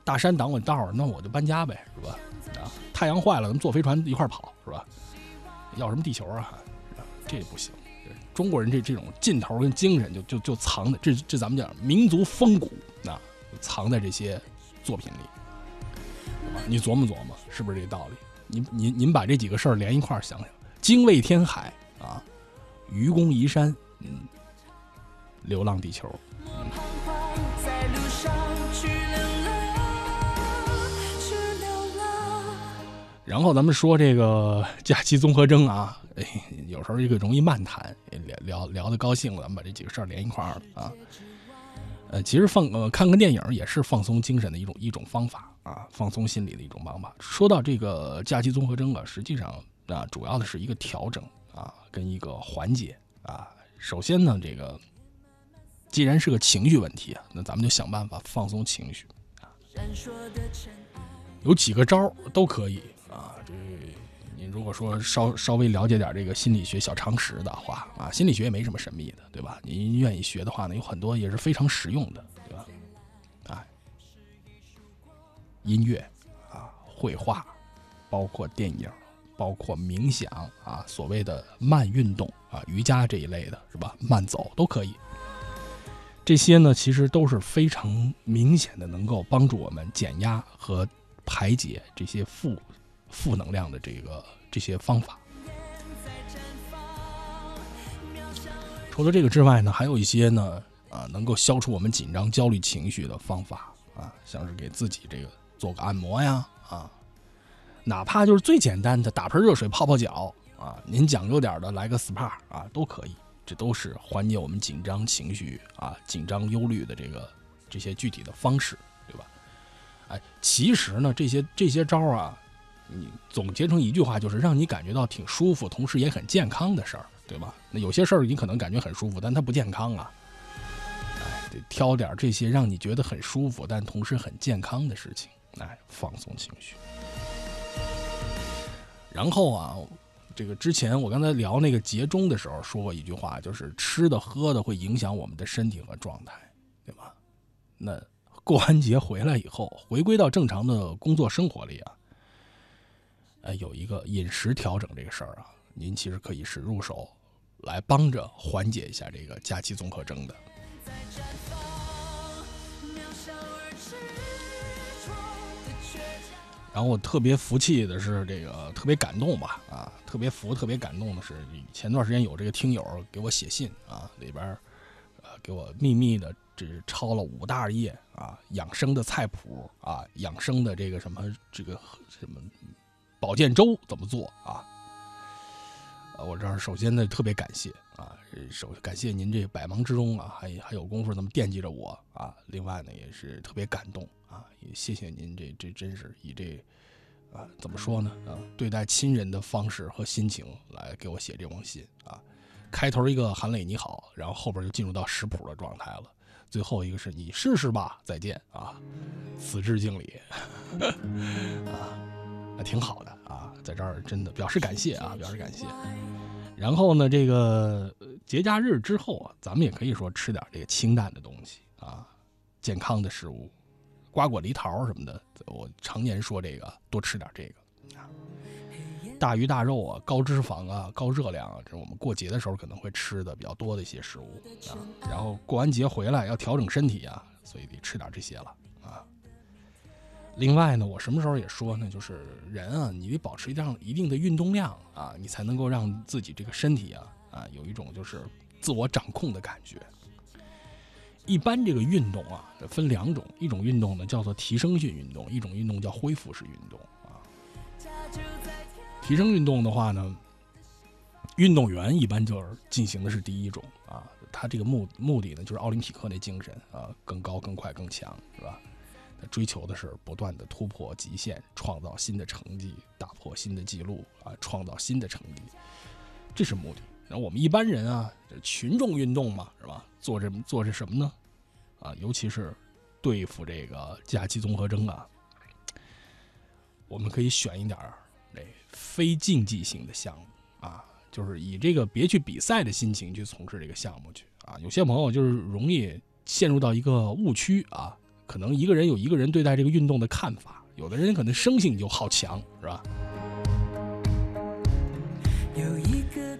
大山挡我道儿，那我就搬家呗，是吧？啊，太阳坏了，咱们坐飞船一块跑，是吧？要什么地球啊？这也不行。中国人这这种劲头跟精神，就就就藏在这这咱们讲民族风骨，藏在这些作品里。你琢磨琢磨，是不是这道理？您您您把这几个事儿连一块儿想想：精卫填海啊，愚公移山，嗯，流浪地球。然后咱们说这个 假期综合征啊。哎，有时候这个容易漫谈，聊聊聊的高兴了，咱们把这几个事儿连一块儿啊。呃，其实放呃看看电影也是放松精神的一种一种方法啊，放松心理的一种方法。说到这个假期综合征啊，实际上啊，主要的是一个调整啊，跟一个缓解啊。首先呢，这个既然是个情绪问题啊，那咱们就想办法放松情绪啊。有几个招儿都可以。如果说稍稍微了解点这个心理学小常识的话啊，心理学也没什么神秘的，对吧？您愿意学的话呢，有很多也是非常实用的，对吧？啊，音乐啊，绘画，包括电影，包括冥想啊，所谓的慢运动啊，瑜伽这一类的是吧？慢走都可以。这些呢，其实都是非常明显的，能够帮助我们减压和排解这些负负能量的这个。这些方法，除了这个之外呢，还有一些呢，啊，能够消除我们紧张、焦虑情绪的方法啊，像是给自己这个做个按摩呀，啊，哪怕就是最简单的打盆热水泡泡脚啊，您讲究点的来个 SPA 啊，都可以，这都是缓解我们紧张情绪啊、紧张忧虑的这个这些具体的方式，对吧？哎，其实呢，这些这些招啊。你总结成一句话，就是让你感觉到挺舒服，同时也很健康的事儿，对吧？那有些事儿你可能感觉很舒服，但它不健康啊。哎，得挑点这些让你觉得很舒服，但同时很健康的事情，来放松情绪。然后啊，这个之前我刚才聊那个节中的时候说过一句话，就是吃的喝的会影响我们的身体和状态，对吧？那过完节回来以后，回归到正常的工作生活里啊。呃，有一个饮食调整这个事儿啊，您其实可以是入手，来帮着缓解一下这个假期综合征的。然后我特别服气的是，这个特别感动吧，啊，特别服、特别感动的是，前段时间有这个听友给我写信啊，里边呃给我秘密的这抄了五大页啊，养生的菜谱啊，养生的这个什么这个什么。保健粥怎么做啊？呃，我这儿首先呢特别感谢啊，首感谢您这百忙之中啊还还有功夫那么惦记着我啊。另外呢也是特别感动啊，也谢谢您这这真是以这啊怎么说呢啊对待亲人的方式和心情来给我写这封信啊。开头一个韩磊你好，然后后边就进入到食谱的状态了，最后一个是你试试吧，再见啊，此致敬礼啊。啊，挺好的啊，在这儿真的表示感谢啊，表示感谢。然后呢，这个节假日之后啊，咱们也可以说吃点这个清淡的东西啊，健康的食物，瓜果梨桃什么的。我常年说这个，多吃点这个啊，大鱼大肉啊，高脂肪啊，高热量啊，这是我们过节的时候可能会吃的比较多的一些食物啊。然后过完节回来要调整身体啊，所以得吃点这些了。另外呢，我什么时候也说呢，就是人啊，你得保持一定一定的运动量啊，你才能够让自己这个身体啊啊有一种就是自我掌控的感觉。一般这个运动啊，分两种，一种运动呢叫做提升性运动，一种运动叫恢复式运动啊。提升运动的话呢，运动员一般就是进行的是第一种啊，他这个目目的呢就是奥林匹克那精神啊，更高、更快、更强，是吧？追求的是不断的突破极限，创造新的成绩，打破新的记录啊，创造新的成绩，这是目的。那我们一般人啊，群众运动嘛，是吧？做这做这什么呢？啊，尤其是对付这个假期综合征啊，我们可以选一点儿这非竞技性的项目啊，就是以这个别去比赛的心情去从事这个项目去啊。有些朋友就是容易陷入到一个误区啊，可能一个人有一个人对待这个运动的看法，有的人可能生性就好强，是吧？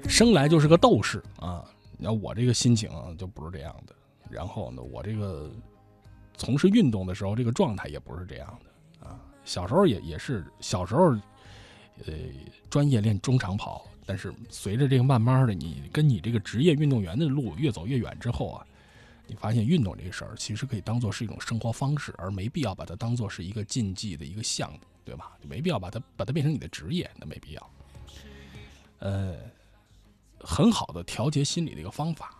生来就是个斗士啊！你看我这个心情就不是这样的。然后呢，我这个从事运动的时候，这个状态也不是这样的啊。小时候也也是小时候，呃，专业练中长跑，但是随着这个慢慢的，你跟你这个职业运动员的路越走越远之后啊，你发现运动这个事儿其实可以当做是一种生活方式，而没必要把它当做是一个竞技的一个项目，对吧？就没必要把它把它变成你的职业，那没必要。呃。很好的调节心理的一个方法，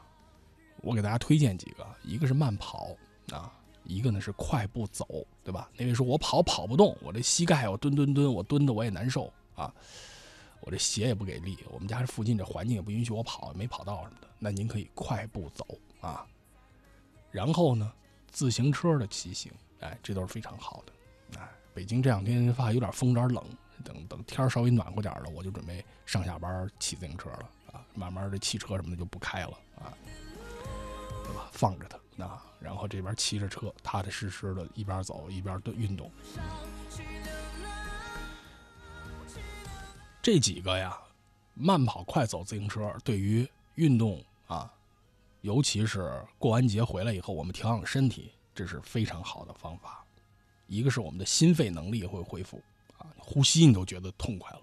我给大家推荐几个，一个是慢跑啊，一个呢是快步走，对吧？那位说我跑跑不动，我这膝盖我蹲蹲蹲，我蹲的我也难受啊，我这鞋也不给力，我们家这附近这环境也不允许我跑，没跑道什么的。那您可以快步走啊，然后呢，自行车的骑行，哎，这都是非常好的。哎，北京这两天发现有点风，有点冷，等等天稍微暖和点了，我就准备上下班骑自行车了。啊，慢慢的汽车什么的就不开了啊，对吧？放着它啊，然后这边骑着车，踏踏实实的一边走一边的运动。这几个呀，慢跑、快走、自行车，对于运动啊，尤其是过完节回来以后，我们调养身体，这是非常好的方法。一个是我们的心肺能力会恢复啊，呼吸你都觉得痛快了，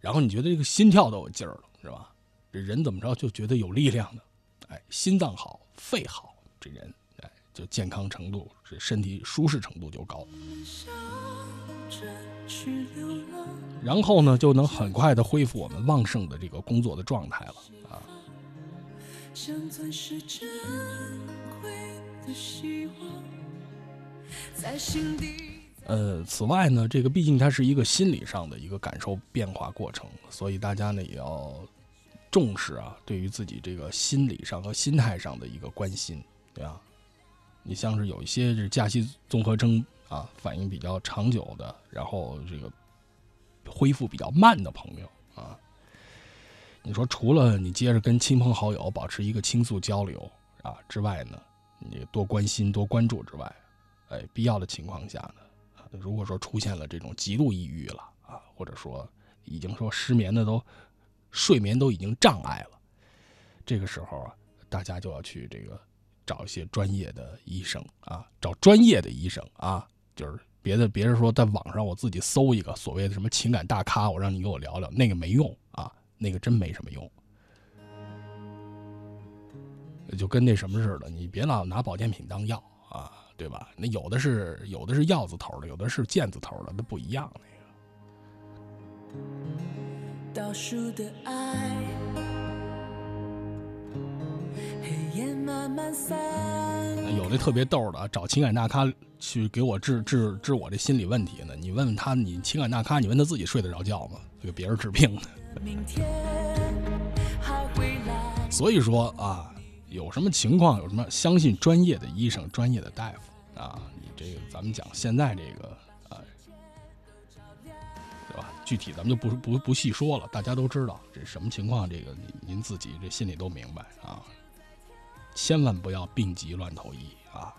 然后你觉得这个心跳都有劲儿了。是吧？这人怎么着就觉得有力量呢？哎，心脏好，肺好，这人哎就健康程度，这身体舒适程度就高。然后呢，就能很快的恢复我们旺盛的这个工作的状态了啊。呃，此外呢，这个毕竟它是一个心理上的一个感受变化过程，所以大家呢也要。重视啊，对于自己这个心理上和心态上的一个关心，对吧？你像是有一些这假期综合征啊，反应比较长久的，然后这个恢复比较慢的朋友啊，你说除了你接着跟亲朋好友保持一个倾诉交流啊之外呢，你多关心多关注之外，哎，必要的情况下呢，如果说出现了这种极度抑郁了啊，或者说已经说失眠的都。睡眠都已经障碍了，这个时候啊，大家就要去这个找一些专业的医生啊，找专业的医生啊，就是别的别人说在网上我自己搜一个所谓的什么情感大咖，我让你给我聊聊，那个没用，那个真没什么用，就跟那什么似的，你别老拿保健品当药啊，对吧？那有的是有的是药字头的，有的是剑字头的，那不一样那个。倒数的爱，黑夜慢慢散。有的特别逗的，找情感大咖去给我治治治我这心理问题呢。你问问他，你情感大咖，你问他自己睡得着觉吗？给别人治病呢。所以说啊，有什么情况，有什么相信专业的医生、专业的大夫啊。你这个，咱们讲现在这个啊，对吧。具体咱们就不不不细说了，大家都知道这什么情况，这个您您自己这心里都明白啊，千万不要病急乱投医啊。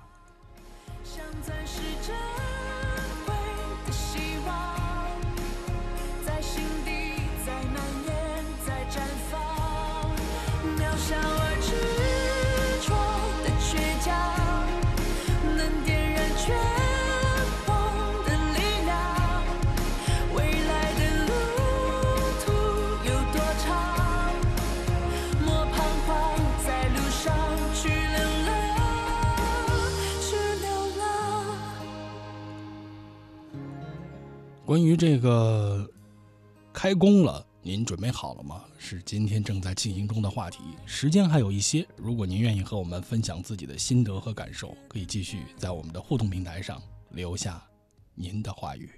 关于这个开工了您准备好了吗？是今天正在进行中的话题时间还有一些。如果您愿意和我们分享自己的心得和感受可以继续在我们的互动平台上留下您的话语。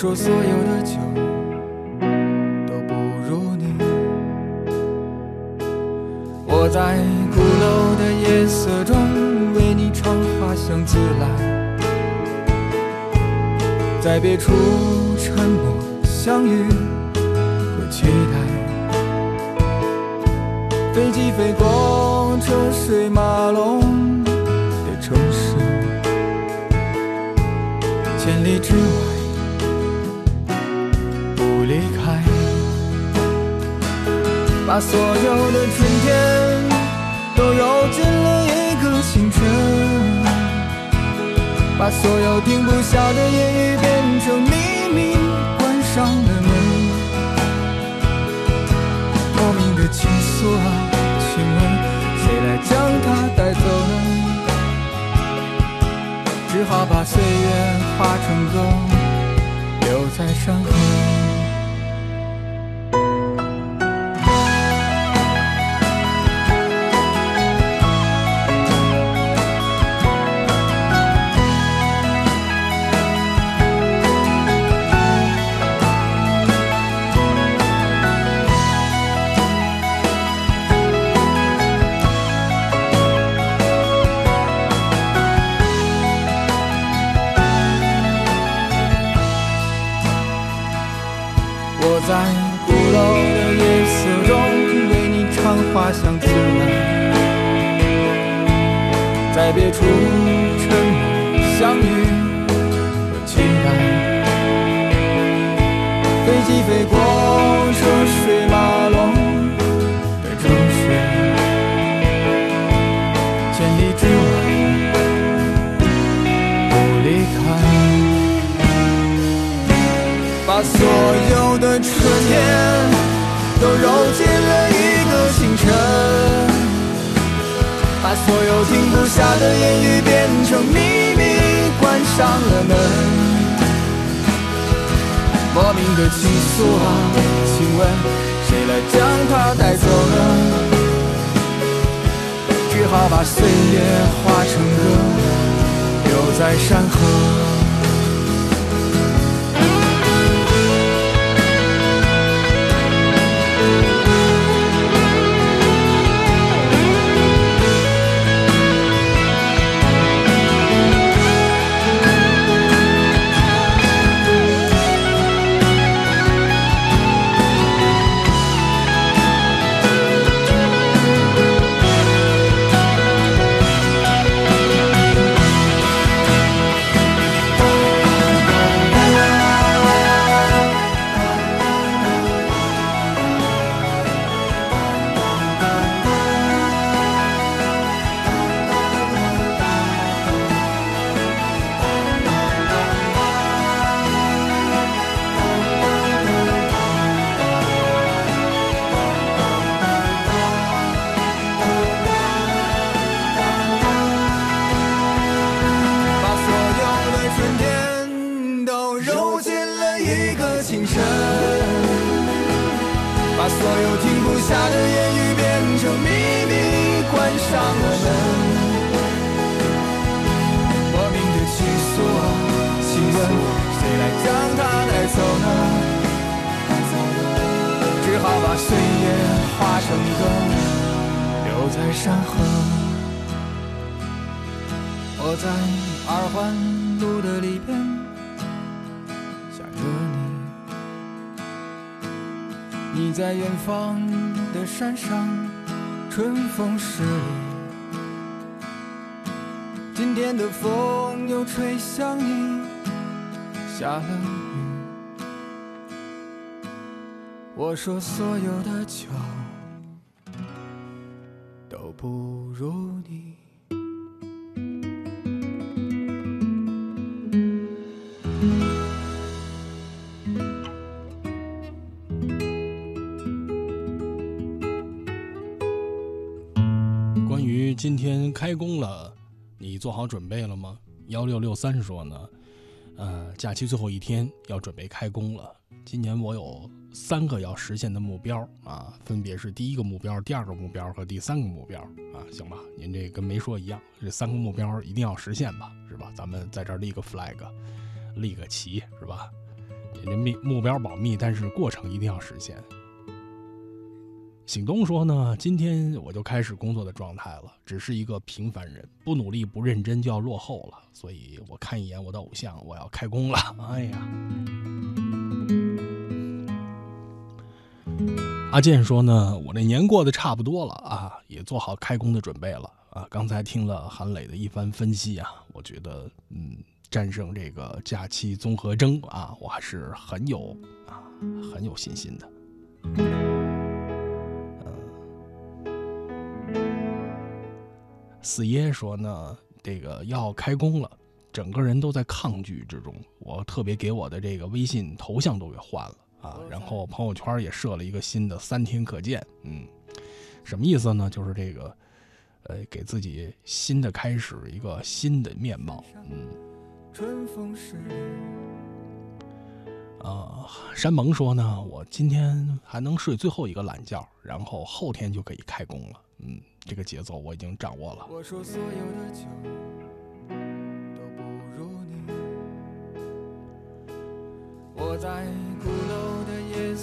说所有的倾诉啊请问谁来将它带走呢？只好把岁月化成歌留在山河。说所有的酒都不如你。关于今天开工了，你做好准备了吗？幺六六三说呢，呃，假期最后一天要准备开工了。今年我有三个要实现的目标啊，分别是第一个目标、第二个目标和第三个目标啊，行吧？您这跟没说一样，这三个目标一定要实现吧，是吧？咱们在这立个 flag，立个旗，是吧？这目目标保密，但是过程一定要实现。醒东说呢，今天我就开始工作的状态了，只是一个平凡人，不努力不认真就要落后了，所以我看一眼我的偶像，我要开工了。哎呀，阿健说呢，我这年过得差不多了啊，也做好开工的准备了啊。刚才听了韩磊的一番分析啊，我觉得嗯，战胜这个假期综合征啊，我还是很有啊很有信心的。四爷说呢，这个要开工了，整个人都在抗拒之中。我特别给我的这个微信头像都给换了啊，然后朋友圈也设了一个新的三天可见。嗯，什么意思呢？就是这个，呃，给自己新的开始，一个新的面貌。嗯。春风十里。呃，山盟说呢，我今天还能睡最后一个懒觉，然后后天就可以开工了。嗯。这个节奏我已经掌握了。我说所有的酒都不如你。我在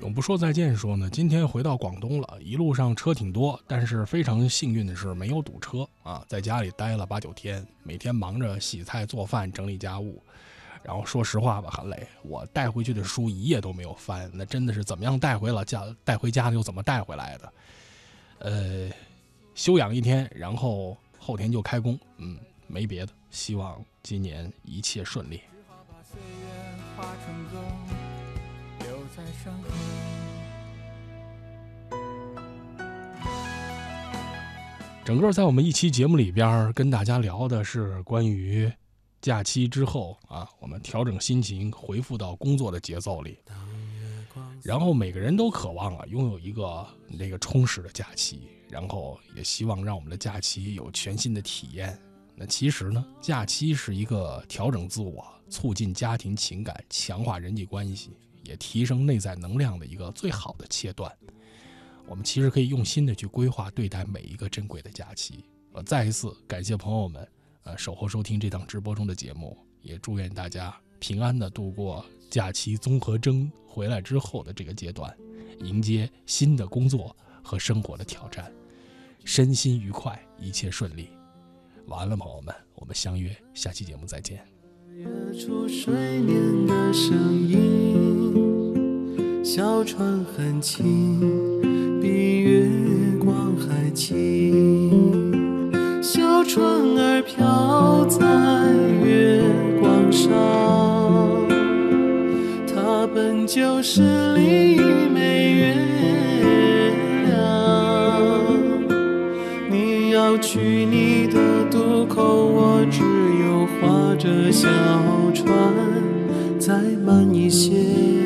永不说再见。说呢，今天回到广东了，一路上车挺多，但是非常幸运的是没有堵车啊。在家里待了八九天，每天忙着洗菜、做饭、整理家务。然后说实话吧，韩磊，我带回去的书一页都没有翻，那真的是怎么样带回了家，带回家又怎么带回来的？呃，休养一天，然后后天就开工。嗯，没别的，希望今年一切顺利。在身后。整个在我们一期节目里边，跟大家聊的是关于假期之后啊，我们调整心情，回复到工作的节奏里。然后每个人都渴望啊，拥有一个那个充实的假期，然后也希望让我们的假期有全新的体验。那其实呢，假期是一个调整自我。促进家庭情感、强化人际关系，也提升内在能量的一个最好的切断。我们其实可以用心的去规划对待每一个珍贵的假期。呃，再一次感谢朋友们，呃，守候收听这档直播中的节目，也祝愿大家平安的度过假期综合征回来之后的这个阶段，迎接新的工作和生活的挑战，身心愉快，一切顺利。晚安了，朋友们，我们相约下期节目再见。出水面的声音，小船很轻，比月光还轻。小船儿飘在月光上，它本就是另一枚月亮。你要去你的渡口，我只有划着小船，再慢一些。